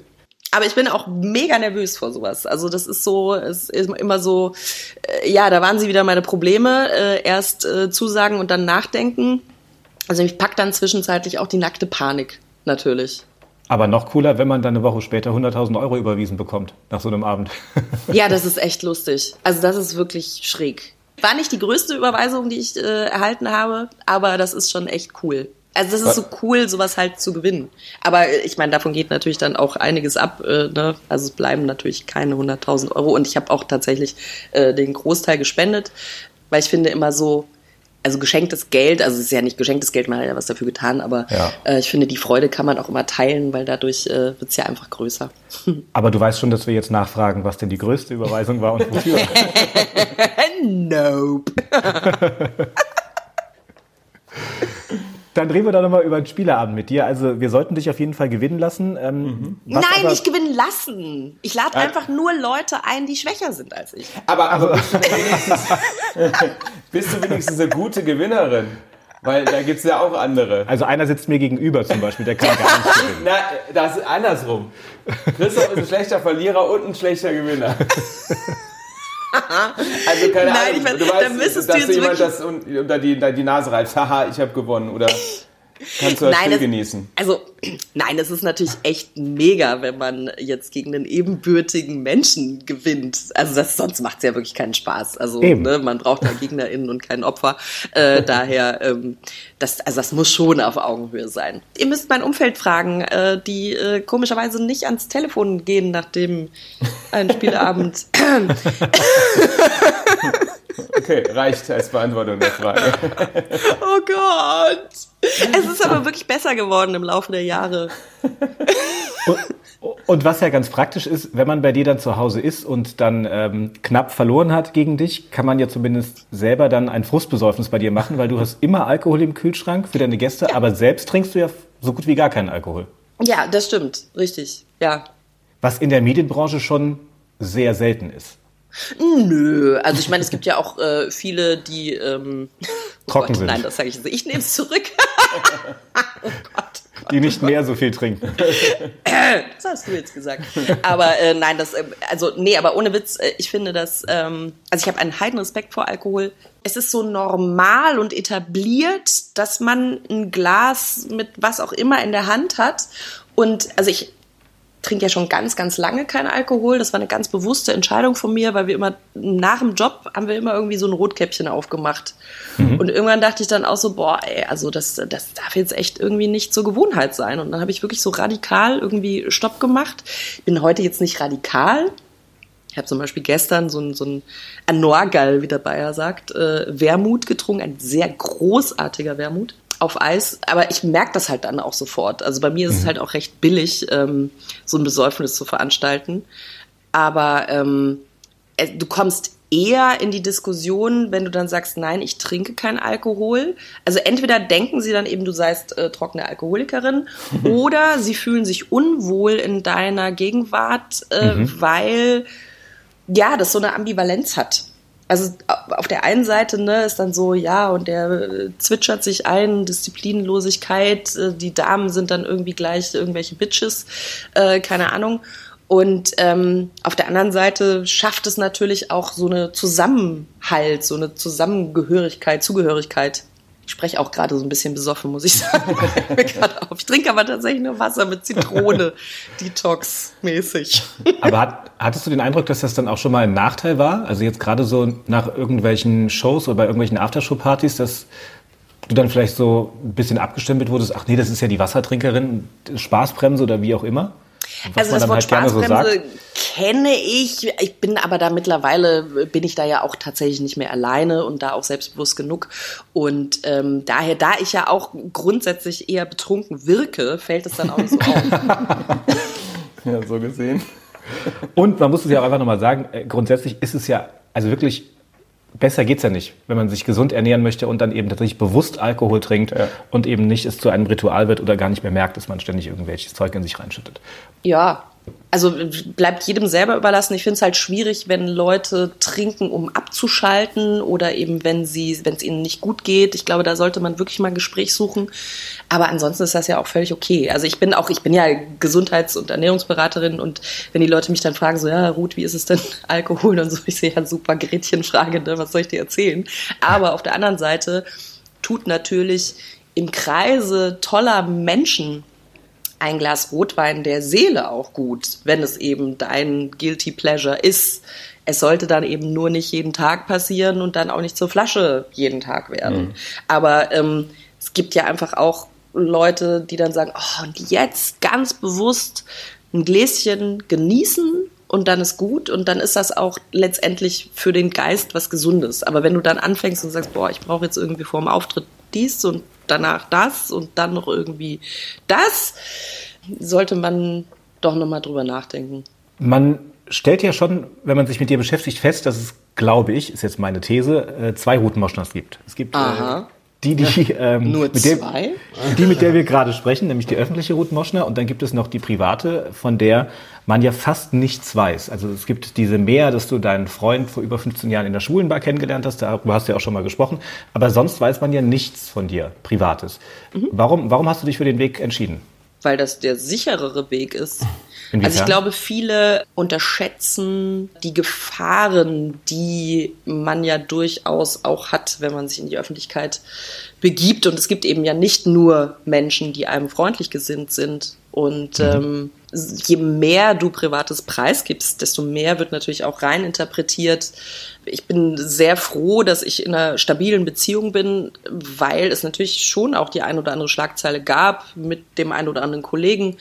A: Aber ich bin auch mega nervös vor sowas. Also das ist so, es ist immer so, äh, ja, da waren sie wieder meine Probleme. Äh, erst äh, zusagen und dann nachdenken. Also mich packt dann zwischenzeitlich auch die nackte Panik, natürlich.
C: Aber noch cooler, wenn man dann eine Woche später 100.000 Euro überwiesen bekommt, nach so einem Abend.
A: ja, das ist echt lustig. Also das ist wirklich schräg. War nicht die größte Überweisung, die ich äh, erhalten habe, aber das ist schon echt cool. Also das ist so cool, sowas halt zu gewinnen. Aber äh, ich meine, davon geht natürlich dann auch einiges ab. Äh, ne? Also es bleiben natürlich keine 100.000 Euro. Und ich habe auch tatsächlich äh, den Großteil gespendet, weil ich finde immer so, also geschenktes Geld, also es ist ja nicht geschenktes Geld, man hat ja was dafür getan, aber ja. äh, ich finde, die Freude kann man auch immer teilen, weil dadurch äh, wird es ja einfach größer.
C: Aber du weißt schon, dass wir jetzt nachfragen, was denn die größte Überweisung war und wofür.
A: nope.
C: Dann reden wir doch nochmal über den Spieleabend mit dir. Also wir sollten dich auf jeden Fall gewinnen lassen. Ähm,
A: mhm. Nein, aber, nicht gewinnen lassen. Ich lade äh, einfach nur Leute ein, die schwächer sind als ich.
D: Aber, aber bist, du bist du wenigstens eine gute Gewinnerin? Weil da gibt es ja auch andere.
C: Also einer sitzt mir gegenüber zum Beispiel, der kann gar nicht gewinnen.
D: Na, das ist andersrum. Christoph ist ein schlechter Verlierer und ein schlechter Gewinner. also keine Nein, Ahnung, ich mein, du weißt, dann müsstest dass du jetzt jemand das unter die, die Nase reibt. Haha, ich habe gewonnen. Oder kannst du das nein, Spiel das, genießen?
A: Also, nein, es ist natürlich echt mega, wenn man jetzt gegen einen ebenbürtigen Menschen gewinnt. Also das, sonst macht es ja wirklich keinen Spaß. Also ne, man braucht da GegnerInnen und kein Opfer. Äh, daher, ähm, das, also das muss schon auf Augenhöhe sein. Ihr müsst mein Umfeld fragen, äh, die äh, komischerweise nicht ans Telefon gehen, nachdem ein Spieleabend
D: Okay, reicht als Beantwortung der Frage.
A: Oh Gott. Es ist aber wirklich besser geworden im Laufe der Jahre.
C: Und, und, was ja ganz praktisch ist, wenn man bei dir dann zu Hause ist und dann ähm, knapp verloren hat gegen dich, kann man ja zumindest selber dann ein Frustbesäufnis bei dir machen, weil du hast immer Alkohol im Kühlschrank für deine Gäste, ja. aber selbst trinkst du ja so gut wie gar keinen Alkohol.
A: Ja, das stimmt. Richtig. Ja.
C: Was in der Medienbranche schon sehr selten ist.
A: Nö, also ich meine, es gibt ja auch äh, viele, die ähm,
C: trocken oh Gott, sind.
A: Nein, das sage ich nicht. Ich nehme es zurück.
C: oh Gott die nicht mehr so viel trinken.
A: das hast du jetzt gesagt. Aber äh, nein, das, äh, also nee, aber ohne Witz, äh, ich finde das, ähm, also ich habe einen heiden Respekt vor Alkohol. Es ist so normal und etabliert, dass man ein Glas mit was auch immer in der Hand hat. Und also ich trinke ja schon ganz, ganz lange keinen Alkohol. Das war eine ganz bewusste Entscheidung von mir, weil wir immer nach dem Job haben wir immer irgendwie so ein Rotkäppchen aufgemacht. Mhm. Und irgendwann dachte ich dann auch so, boah, ey, also das, das darf jetzt echt irgendwie nicht zur Gewohnheit sein. Und dann habe ich wirklich so radikal irgendwie Stopp gemacht. Bin heute jetzt nicht radikal. Ich habe zum Beispiel gestern so ein, so ein Anorgal, wie der Bayer sagt, äh, Wermut getrunken, ein sehr großartiger Wermut auf Eis, aber ich merke das halt dann auch sofort. Also bei mir ist mhm. es halt auch recht billig, ähm, so ein Besäufnis zu veranstalten. Aber ähm, äh, du kommst eher in die Diskussion, wenn du dann sagst, nein, ich trinke keinen Alkohol. Also entweder denken sie dann eben, du seist äh, trockene Alkoholikerin, oder sie fühlen sich unwohl in deiner Gegenwart, äh, mhm. weil ja, das so eine Ambivalenz hat also auf der einen Seite ne, ist dann so, ja, und der äh, zwitschert sich ein, Disziplinlosigkeit, äh, die Damen sind dann irgendwie gleich irgendwelche Bitches, äh, keine Ahnung. Und ähm, auf der anderen Seite schafft es natürlich auch so eine Zusammenhalt, so eine Zusammengehörigkeit, Zugehörigkeit. Ich spreche auch gerade so ein bisschen besoffen, muss ich sagen. ich trinke aber tatsächlich nur Wasser mit Zitrone, Detox-mäßig.
C: Aber hat, hattest du den Eindruck, dass das dann auch schon mal ein Nachteil war? Also jetzt gerade so nach irgendwelchen Shows oder bei irgendwelchen Aftershow-Partys, dass du dann vielleicht so ein bisschen abgestempelt wurdest, ach nee, das ist ja die Wassertrinkerin, Spaßbremse oder wie auch immer?
A: Also das Wort halt Spaßbremse so kenne ich. Ich bin aber da mittlerweile, bin ich da ja auch tatsächlich nicht mehr alleine und da auch selbstbewusst genug. Und ähm, daher, da ich ja auch grundsätzlich eher betrunken wirke, fällt es dann auch nicht so auf.
C: ja, so gesehen. Und man muss es ja auch einfach nochmal sagen, äh, grundsätzlich ist es ja, also wirklich besser geht's ja nicht, wenn man sich gesund ernähren möchte und dann eben tatsächlich bewusst Alkohol trinkt ja. und eben nicht es zu einem Ritual wird oder gar nicht mehr merkt, dass man ständig irgendwelches Zeug in sich reinschüttet.
A: Ja, also bleibt jedem selber überlassen. Ich finde es halt schwierig, wenn Leute trinken, um abzuschalten oder eben wenn sie, wenn es ihnen nicht gut geht. Ich glaube, da sollte man wirklich mal ein Gespräch suchen. Aber ansonsten ist das ja auch völlig okay. Also ich bin auch, ich bin ja Gesundheits- und Ernährungsberaterin und wenn die Leute mich dann fragen, so ja, Ruth, wie ist es denn Alkohol und so, ich sehe ja super Gretchenfrage, ne? was soll ich dir erzählen? Aber auf der anderen Seite tut natürlich im Kreise toller Menschen ein Glas Rotwein der Seele auch gut, wenn es eben dein Guilty Pleasure ist. Es sollte dann eben nur nicht jeden Tag passieren und dann auch nicht zur Flasche jeden Tag werden. Mhm. Aber ähm, es gibt ja einfach auch Leute, die dann sagen, oh, und jetzt ganz bewusst ein Gläschen genießen und dann ist gut und dann ist das auch letztendlich für den Geist was Gesundes. Aber wenn du dann anfängst und sagst, boah, ich brauche jetzt irgendwie vor dem Auftritt dies und danach das und dann noch irgendwie das, sollte man doch nochmal drüber nachdenken.
C: Man stellt ja schon, wenn man sich mit dir beschäftigt, fest, dass es, glaube ich, ist jetzt meine These, äh, zwei Routenmoschners gibt. Es gibt Aha. Die, die, ähm,
A: Nur
C: mit
A: zwei?
C: Der, die, mit der wir gerade sprechen, nämlich die öffentliche Ruth Moschner. Und dann gibt es noch die private, von der man ja fast nichts weiß. Also es gibt diese mehr, dass du deinen Freund vor über 15 Jahren in der Schwulenbar kennengelernt hast. Darüber hast du ja auch schon mal gesprochen. Aber sonst weiß man ja nichts von dir, Privates. Mhm. Warum, warum hast du dich für den Weg entschieden?
A: Weil das der sicherere Weg ist. Inwiefern? Also ich glaube, viele unterschätzen die Gefahren, die man ja durchaus auch hat, wenn man sich in die Öffentlichkeit begibt. Und es gibt eben ja nicht nur Menschen, die einem freundlich gesinnt sind. Und mhm. ähm, je mehr du privates Preis gibst, desto mehr wird natürlich auch rein interpretiert. Ich bin sehr froh, dass ich in einer stabilen Beziehung bin, weil es natürlich schon auch die ein oder andere Schlagzeile gab mit dem ein oder anderen Kollegen,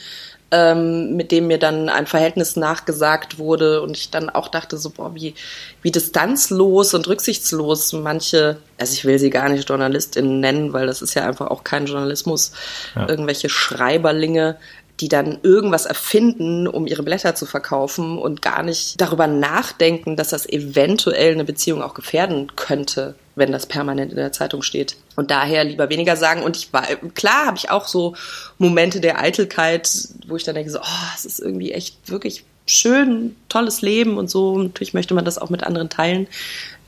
A: ähm, mit dem mir dann ein Verhältnis nachgesagt wurde und ich dann auch dachte so, boah, wie, wie distanzlos und rücksichtslos manche, also ich will sie gar nicht JournalistInnen nennen, weil das ist ja einfach auch kein Journalismus, ja. irgendwelche Schreiberlinge die dann irgendwas erfinden, um ihre Blätter zu verkaufen und gar nicht darüber nachdenken, dass das eventuell eine Beziehung auch gefährden könnte, wenn das permanent in der Zeitung steht. Und daher lieber weniger sagen. Und ich war, klar habe ich auch so Momente der Eitelkeit, wo ich dann denke so, oh, es ist irgendwie echt wirklich schön, tolles Leben und so. Natürlich möchte man das auch mit anderen teilen.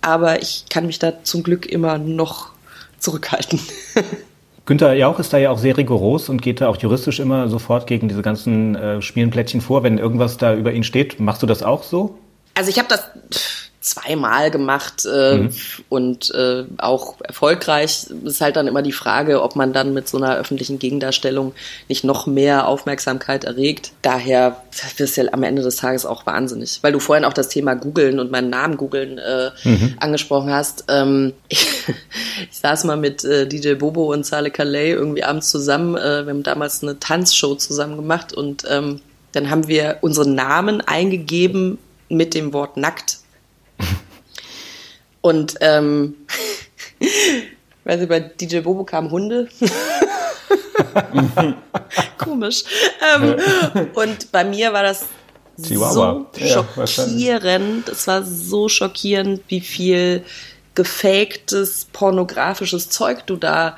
A: Aber ich kann mich da zum Glück immer noch zurückhalten.
C: Günther Jauch ist da ja auch sehr rigoros und geht da auch juristisch immer sofort gegen diese ganzen äh, Schmierenplättchen vor, wenn irgendwas da über ihn steht. Machst du das auch so?
A: Also ich habe das zweimal gemacht äh, mhm. und äh, auch erfolgreich. Ist halt dann immer die Frage, ob man dann mit so einer öffentlichen Gegendarstellung nicht noch mehr Aufmerksamkeit erregt. Daher wirst du ja am Ende des Tages auch wahnsinnig. Weil du vorhin auch das Thema Googeln und meinen Namen googeln äh, mhm. angesprochen hast. Ähm, ich, ich saß mal mit äh, DJ Bobo und Saleh Calais irgendwie abends zusammen. Äh, wir haben damals eine Tanzshow zusammen gemacht und ähm, dann haben wir unsere Namen eingegeben mit dem Wort nackt und ähm, weiß ich, bei DJ Bobo kamen Hunde. Komisch. Ähm, und bei mir war das Chihuahua. so schockierend. Ja, es war so schockierend, wie viel gefaktes pornografisches Zeug du da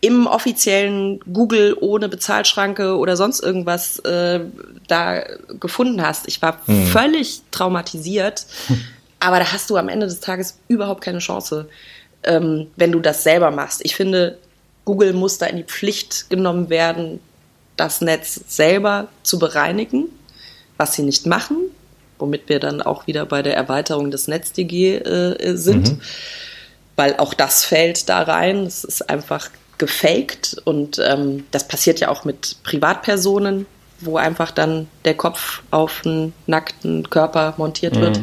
A: im offiziellen Google ohne Bezahlschranke oder sonst irgendwas äh, da gefunden hast. Ich war hm. völlig traumatisiert. Aber da hast du am Ende des Tages überhaupt keine Chance, ähm, wenn du das selber machst. Ich finde, Google muss da in die Pflicht genommen werden, das Netz selber zu bereinigen. was sie nicht machen, womit wir dann auch wieder bei der Erweiterung des NetzDG äh, sind, mhm. weil auch das fällt da rein. Es ist einfach gefaked und ähm, das passiert ja auch mit Privatpersonen, wo einfach dann der Kopf auf einen nackten Körper montiert mhm. wird.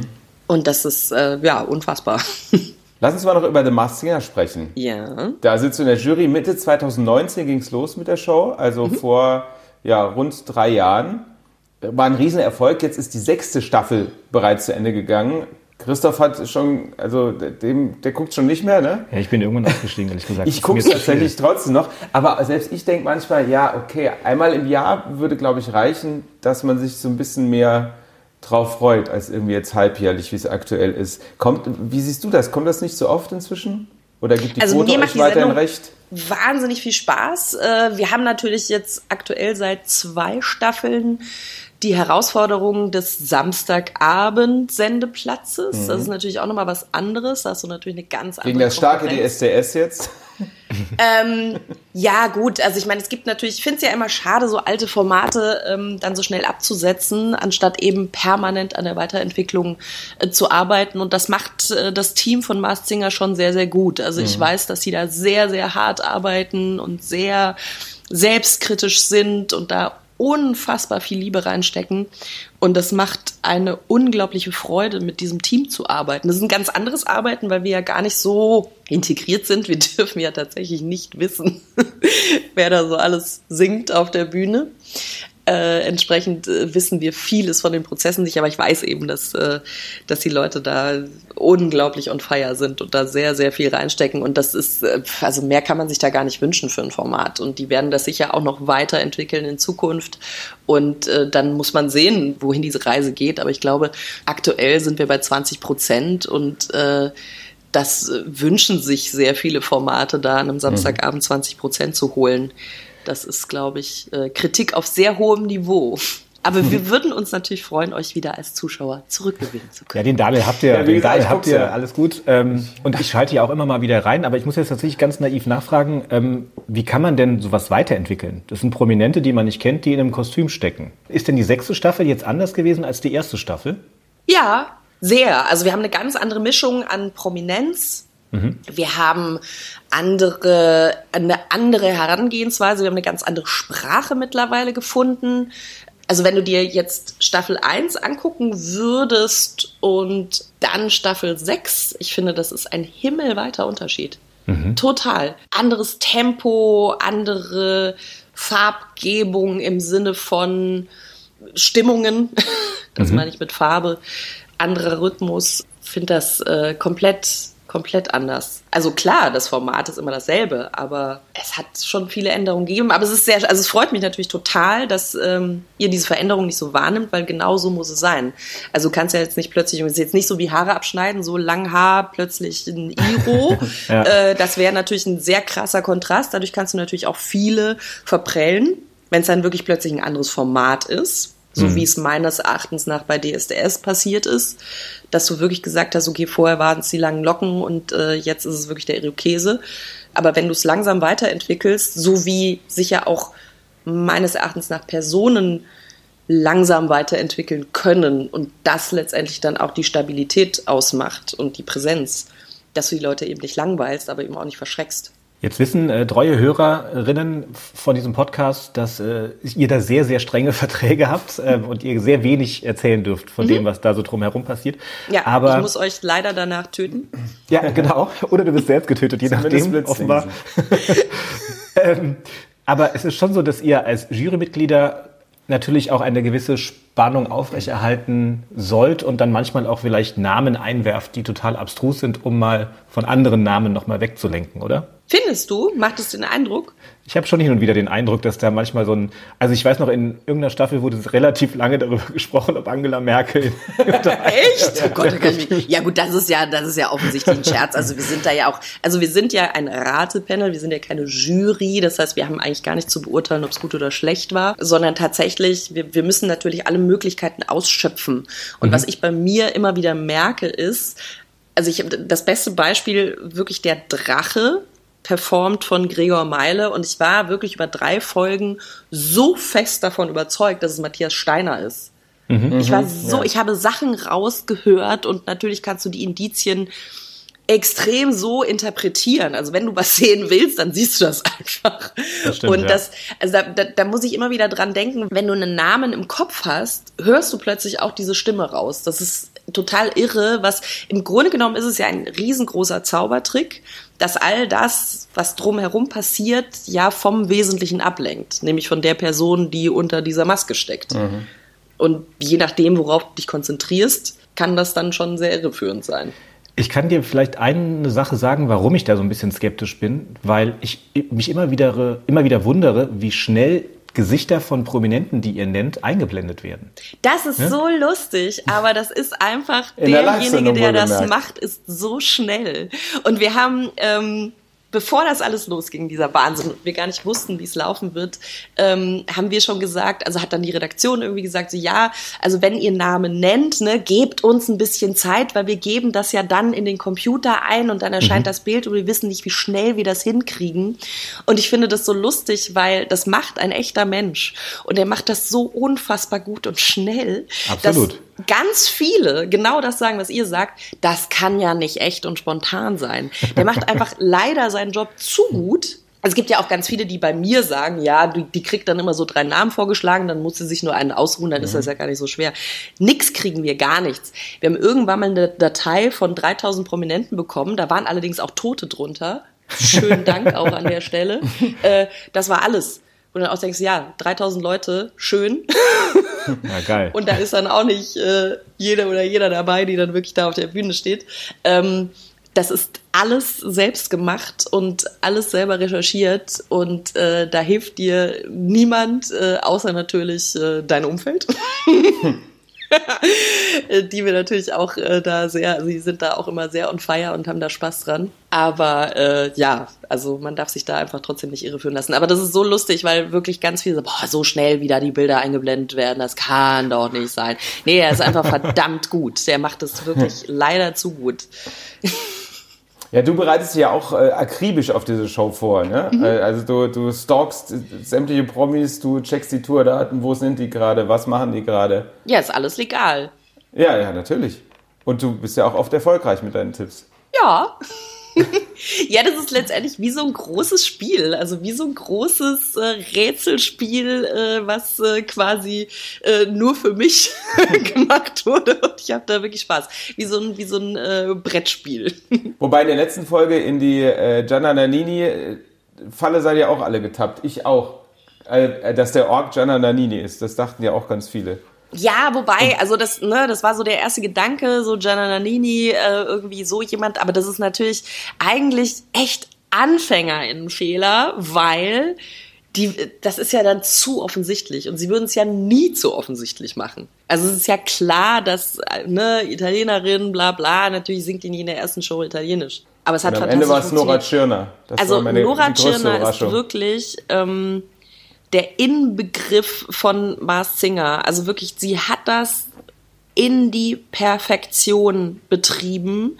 A: Und das ist äh, ja unfassbar.
D: Lass uns mal noch über The Masked Singer sprechen.
A: Ja.
D: Da sitzt du in der Jury. Mitte 2019 ging es los mit der Show, also mhm. vor ja, rund drei Jahren. War ein Riesenerfolg. Jetzt ist die sechste Staffel bereits zu Ende gegangen. Christoph hat schon, also dem, der guckt schon nicht mehr, ne?
C: Ja, ich bin irgendwann ausgestiegen, ehrlich gesagt.
D: ich gucke es tatsächlich trotzdem noch. Aber selbst ich denke manchmal, ja, okay, einmal im Jahr würde, glaube ich, reichen, dass man sich so ein bisschen mehr drauf freut, als irgendwie jetzt halbjährlich, wie es aktuell ist. Kommt, wie siehst du das? Kommt das nicht so oft inzwischen? Oder gibt die
A: also
D: Quote euch weiterhin recht?
A: Wahnsinnig viel Spaß. Äh, wir haben natürlich jetzt aktuell seit zwei Staffeln die Herausforderung des Samstagabend-Sendeplatzes. Mhm. Das ist natürlich auch nochmal was anderes. Da hast du natürlich eine ganz andere
D: Gegen das starke DSDS jetzt?
A: ähm, ja, gut. Also ich meine, es gibt natürlich, ich finde es ja immer schade, so alte Formate ähm, dann so schnell abzusetzen, anstatt eben permanent an der Weiterentwicklung äh, zu arbeiten. Und das macht äh, das Team von Mars Singer schon sehr, sehr gut. Also mhm. ich weiß, dass sie da sehr, sehr hart arbeiten und sehr selbstkritisch sind und da unfassbar viel Liebe reinstecken. Und das macht eine unglaubliche Freude, mit diesem Team zu arbeiten. Das ist ein ganz anderes Arbeiten, weil wir ja gar nicht so integriert sind. Wir dürfen ja tatsächlich nicht wissen, wer da so alles singt auf der Bühne. Äh, entsprechend äh, wissen wir vieles von den Prozessen nicht, aber ich weiß eben, dass, äh, dass die Leute da unglaublich on fire sind und da sehr, sehr viel reinstecken. Und das ist, äh, also mehr kann man sich da gar nicht wünschen für ein Format. Und die werden das sicher auch noch weiterentwickeln in Zukunft. Und äh, dann muss man sehen, wohin diese Reise geht. Aber ich glaube, aktuell sind wir bei 20 Prozent und äh, das wünschen sich sehr viele Formate, da an einem Samstagabend 20 Prozent zu holen. Das ist, glaube ich, äh, Kritik auf sehr hohem Niveau. Aber wir würden uns natürlich freuen, euch wieder als Zuschauer zurückgewinnen zu können.
C: Ja, den Daniel habt ihr, ja, den Daniel habt ihr, alles gut. Ähm, und ich schalte ja auch immer mal wieder rein, aber ich muss jetzt tatsächlich ganz naiv nachfragen, ähm, wie kann man denn sowas weiterentwickeln? Das sind Prominente, die man nicht kennt, die in einem Kostüm stecken. Ist denn die sechste Staffel jetzt anders gewesen als die erste Staffel?
A: Ja, sehr. Also wir haben eine ganz andere Mischung an Prominenz, Mhm. Wir haben andere, eine andere Herangehensweise, wir haben eine ganz andere Sprache mittlerweile gefunden. Also wenn du dir jetzt Staffel 1 angucken würdest und dann Staffel 6, ich finde, das ist ein himmelweiter Unterschied. Mhm. Total. Anderes Tempo, andere Farbgebung im Sinne von Stimmungen, das mhm. meine ich mit Farbe, anderer Rhythmus. Ich finde das äh, komplett komplett anders. Also klar, das Format ist immer dasselbe, aber es hat schon viele Änderungen gegeben. Aber es ist sehr, also es freut mich natürlich total, dass ähm, ihr diese Veränderung nicht so wahrnimmt, weil genau so muss es sein. Also du kannst ja jetzt nicht plötzlich, es ist jetzt nicht so wie Haare abschneiden, so lang Haar, plötzlich ein Iro. ja. äh, das wäre natürlich ein sehr krasser Kontrast. Dadurch kannst du natürlich auch viele verprellen, wenn es dann wirklich plötzlich ein anderes Format ist so mhm. wie es meines Erachtens nach bei DSDS passiert ist, dass du wirklich gesagt hast, okay, vorher waren es die langen Locken und äh, jetzt ist es wirklich der Irokese. Aber wenn du es langsam weiterentwickelst, so wie sich ja auch meines Erachtens nach Personen langsam weiterentwickeln können und das letztendlich dann auch die Stabilität ausmacht und die Präsenz, dass du die Leute eben nicht langweilst, aber eben auch nicht verschreckst.
C: Jetzt wissen äh, treue Hörerinnen von diesem Podcast, dass äh, ihr da sehr, sehr strenge Verträge habt äh, und ihr sehr wenig erzählen dürft von mhm. dem, was da so drumherum passiert.
A: Ja, aber ich muss euch leider danach töten.
C: Ja, genau. Oder du wirst selbst getötet, je nachdem, offenbar. ähm, aber es ist schon so, dass ihr als Jurymitglieder natürlich auch eine gewisse Spannung aufrechterhalten sollt und dann manchmal auch vielleicht Namen einwerft, die total abstrus sind, um mal von anderen Namen nochmal wegzulenken, oder?
A: Findest du? Macht es den Eindruck?
C: Ich habe schon hin und wieder den Eindruck, dass da manchmal so ein, also ich weiß noch, in irgendeiner Staffel wurde relativ lange darüber gesprochen, ob Angela Merkel.
A: Echt? Oh Gott, ja gut, das ist ja, das ist ja offensichtlich ein Scherz. Also wir sind da ja auch, also wir sind ja ein Ratepanel, wir sind ja keine Jury. Das heißt, wir haben eigentlich gar nicht zu beurteilen, ob es gut oder schlecht war, sondern tatsächlich, wir, wir müssen natürlich alle Möglichkeiten ausschöpfen. Und mhm. was ich bei mir immer wieder merke, ist, also ich habe das beste Beispiel wirklich der Drache performt von Gregor Meile und ich war wirklich über drei Folgen so fest davon überzeugt, dass es Matthias Steiner ist. ich war so, ich habe Sachen rausgehört und natürlich kannst du die Indizien extrem so interpretieren. Also wenn du was sehen willst, dann siehst du das einfach.
C: Das stimmt,
A: und
C: ja.
A: das, also da, da, da muss ich immer wieder dran denken, wenn du einen Namen im Kopf hast, hörst du plötzlich auch diese Stimme raus. Das ist total irre, was im Grunde genommen ist es ja ein riesengroßer Zaubertrick, dass all das, was drumherum passiert, ja vom Wesentlichen ablenkt, nämlich von der Person, die unter dieser Maske steckt. Und je nachdem, worauf du dich konzentrierst, kann das dann schon sehr irreführend sein.
C: Ich kann dir vielleicht eine Sache sagen, warum ich da so ein bisschen skeptisch bin, weil ich mich immer wieder, immer wieder wundere, wie schnell Gesichter von Prominenten, die ihr nennt, eingeblendet werden.
A: Das ist so lustig, aber das ist einfach
D: In der
A: derjenige,
D: Live-Sendung
A: der das macht, ist so schnell. Und wir haben, ähm, bevor das alles losging, dieser Wahnsinn, und wir gar nicht wussten, wie es laufen wird, ähm, haben wir schon gesagt, also hat dann die Redaktion irgendwie gesagt, so ja, also wenn ihr Namen nennt, ne, gebt uns ein bisschen Zeit, weil wir geben das ja dann in den Computer ein und dann erscheint das Bild und wir wissen nicht, wie schnell wir das hinkriegen. Und ich finde das so lustig, weil das macht ein echter Mensch und er macht das so unfassbar gut und schnell,
C: Absolut.
A: dass ganz viele genau das sagen, was ihr sagt, das kann ja nicht echt und spontan sein. Der macht einfach leider seinen Job zu gut. Also es gibt ja auch ganz viele, die bei mir sagen, ja, die, die kriegt dann immer so drei Namen vorgeschlagen, dann muss sie sich nur einen ausruhen, dann ist das ja gar nicht so schwer. Nix kriegen wir, gar nichts. Wir haben irgendwann mal eine Datei von 3000 Prominenten bekommen, da waren allerdings auch Tote drunter. Schönen Dank auch an der Stelle. Äh, das war alles. Und dann auch denkst, ja, 3000 Leute, schön.
C: Ja, geil.
A: Und da ist dann auch nicht äh, jeder oder jeder dabei, die dann wirklich da auf der Bühne steht. Ähm, das ist alles selbst gemacht und alles selber recherchiert und äh, da hilft dir niemand, äh, außer natürlich äh, dein Umfeld. Äh, die wir natürlich auch äh, da sehr, sie sind da auch immer sehr on fire und haben da Spaß dran. Aber äh, ja, also man darf sich da einfach trotzdem nicht irreführen lassen. Aber das ist so lustig, weil wirklich ganz viele so, boah, so schnell wieder die Bilder eingeblendet werden, das kann doch nicht sein. Nee, er ist einfach verdammt gut. Der macht es wirklich leider zu gut.
D: Ja, du bereitest dich ja auch äh, akribisch auf diese Show vor, ne?
A: Mhm.
D: Äh, Also du, du stalkst äh, sämtliche Promis, du checkst die Tourdaten, wo sind die gerade, was machen die gerade.
A: Ja, ist alles legal.
D: Ja, ja, natürlich. Und du bist ja auch oft erfolgreich mit deinen Tipps.
A: Ja. ja, das ist letztendlich wie so ein großes Spiel, also wie so ein großes äh, Rätselspiel, äh, was äh, quasi äh, nur für mich gemacht wurde und ich habe da wirklich Spaß. Wie so ein, wie so ein äh, Brettspiel.
D: Wobei in der letzten Folge in die äh, Gianna Nannini Falle seid ihr auch alle getappt. Ich auch. Dass der Ork Gianna Nannini ist. Das dachten ja auch ganz viele.
A: Ja, wobei, also das, ne, das war so der erste Gedanke, so Gianna Nannini, äh, irgendwie so jemand, aber das ist natürlich eigentlich echt Anfängerinnenfehler, weil die, das ist ja dann zu offensichtlich und sie würden es ja nie zu offensichtlich machen. Also es ist ja klar, dass äh, ne Italienerin, bla bla, natürlich singt die nie in der ersten Show Italienisch. Aber es hat
D: Und am
A: fantastisch
D: Ende war es Nora. Tschirner. Das
A: Also Nora Tschirner ist wirklich ähm, der Inbegriff von Mars Singer. Also wirklich, sie hat das in die Perfektion betrieben.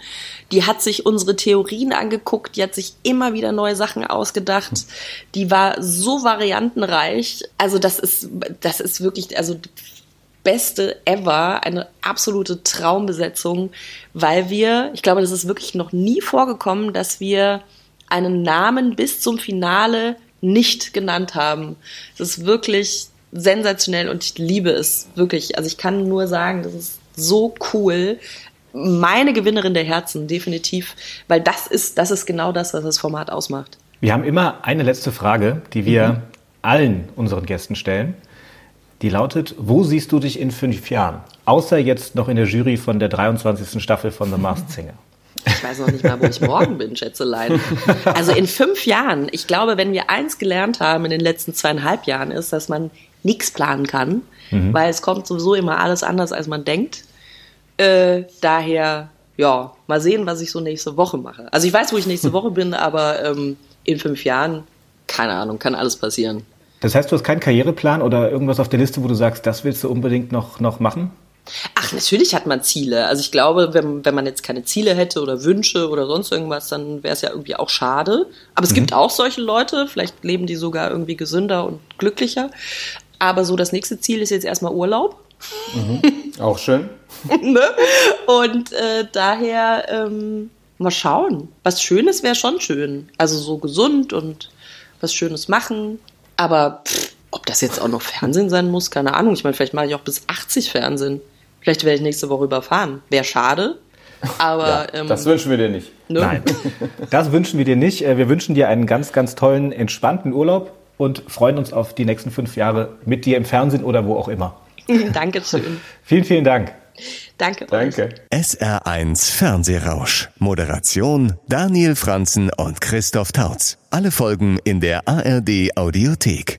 A: Die hat sich unsere Theorien angeguckt, die hat sich immer wieder neue Sachen ausgedacht. Die war so variantenreich. Also das ist, das ist wirklich, also beste ever, eine absolute Traumbesetzung, weil wir, ich glaube, das ist wirklich noch nie vorgekommen, dass wir einen Namen bis zum Finale nicht genannt haben. Es ist wirklich sensationell und ich liebe es wirklich. Also ich kann nur sagen, das ist so cool. Meine Gewinnerin der Herzen, definitiv, weil das ist, das ist genau das, was das Format ausmacht.
C: Wir haben immer eine letzte Frage, die wir allen unseren Gästen stellen. Die lautet, wo siehst du dich in fünf Jahren? Außer jetzt noch in der Jury von der 23. Staffel von The Masked Singer.
A: Ich weiß noch nicht mal, wo ich morgen bin, Schätzelein. Also in fünf Jahren, ich glaube, wenn wir eins gelernt haben in den letzten zweieinhalb Jahren, ist, dass man nichts planen kann, weil es kommt sowieso immer alles anders, als man denkt. Äh, daher, ja, mal sehen, was ich so nächste Woche mache. Also ich weiß, wo ich nächste Woche bin, aber ähm, in fünf Jahren, keine Ahnung, kann alles passieren.
C: Das heißt, du hast keinen Karriereplan oder irgendwas auf der Liste, wo du sagst, das willst du unbedingt noch, noch machen?
A: Ach, natürlich hat man Ziele. Also ich glaube, wenn, wenn man jetzt keine Ziele hätte oder Wünsche oder sonst irgendwas, dann wäre es ja irgendwie auch schade. Aber es gibt auch solche Leute, vielleicht leben die sogar irgendwie gesünder und glücklicher. Aber so das nächste Ziel ist jetzt erstmal Urlaub.
D: Auch schön.
A: ne? Und äh, daher ähm, mal schauen. Was Schönes wäre schon schön. Also so gesund und was Schönes machen. Aber pff, ob das jetzt auch noch Fernsehen sein muss, keine Ahnung. Ich meine, vielleicht mache ich auch bis 80 Fernsehen. Vielleicht werde ich nächste Woche überfahren. Wäre schade. Aber ähm,
D: Das wünschen wir dir nicht.
A: ne?
C: Nein, das wünschen wir dir nicht. Äh, Wir wünschen dir einen ganz, ganz tollen, entspannten Urlaub und freuen uns auf die nächsten fünf Jahre mit dir im Fernsehen oder wo auch immer.
A: Dankeschön.
C: Vielen, vielen Dank.
A: Danke. Euch.
D: Danke.
B: SR1 Fernsehrausch. Moderation Daniel Franzen und Christoph Tautz. Alle Folgen in der ARD Audiothek.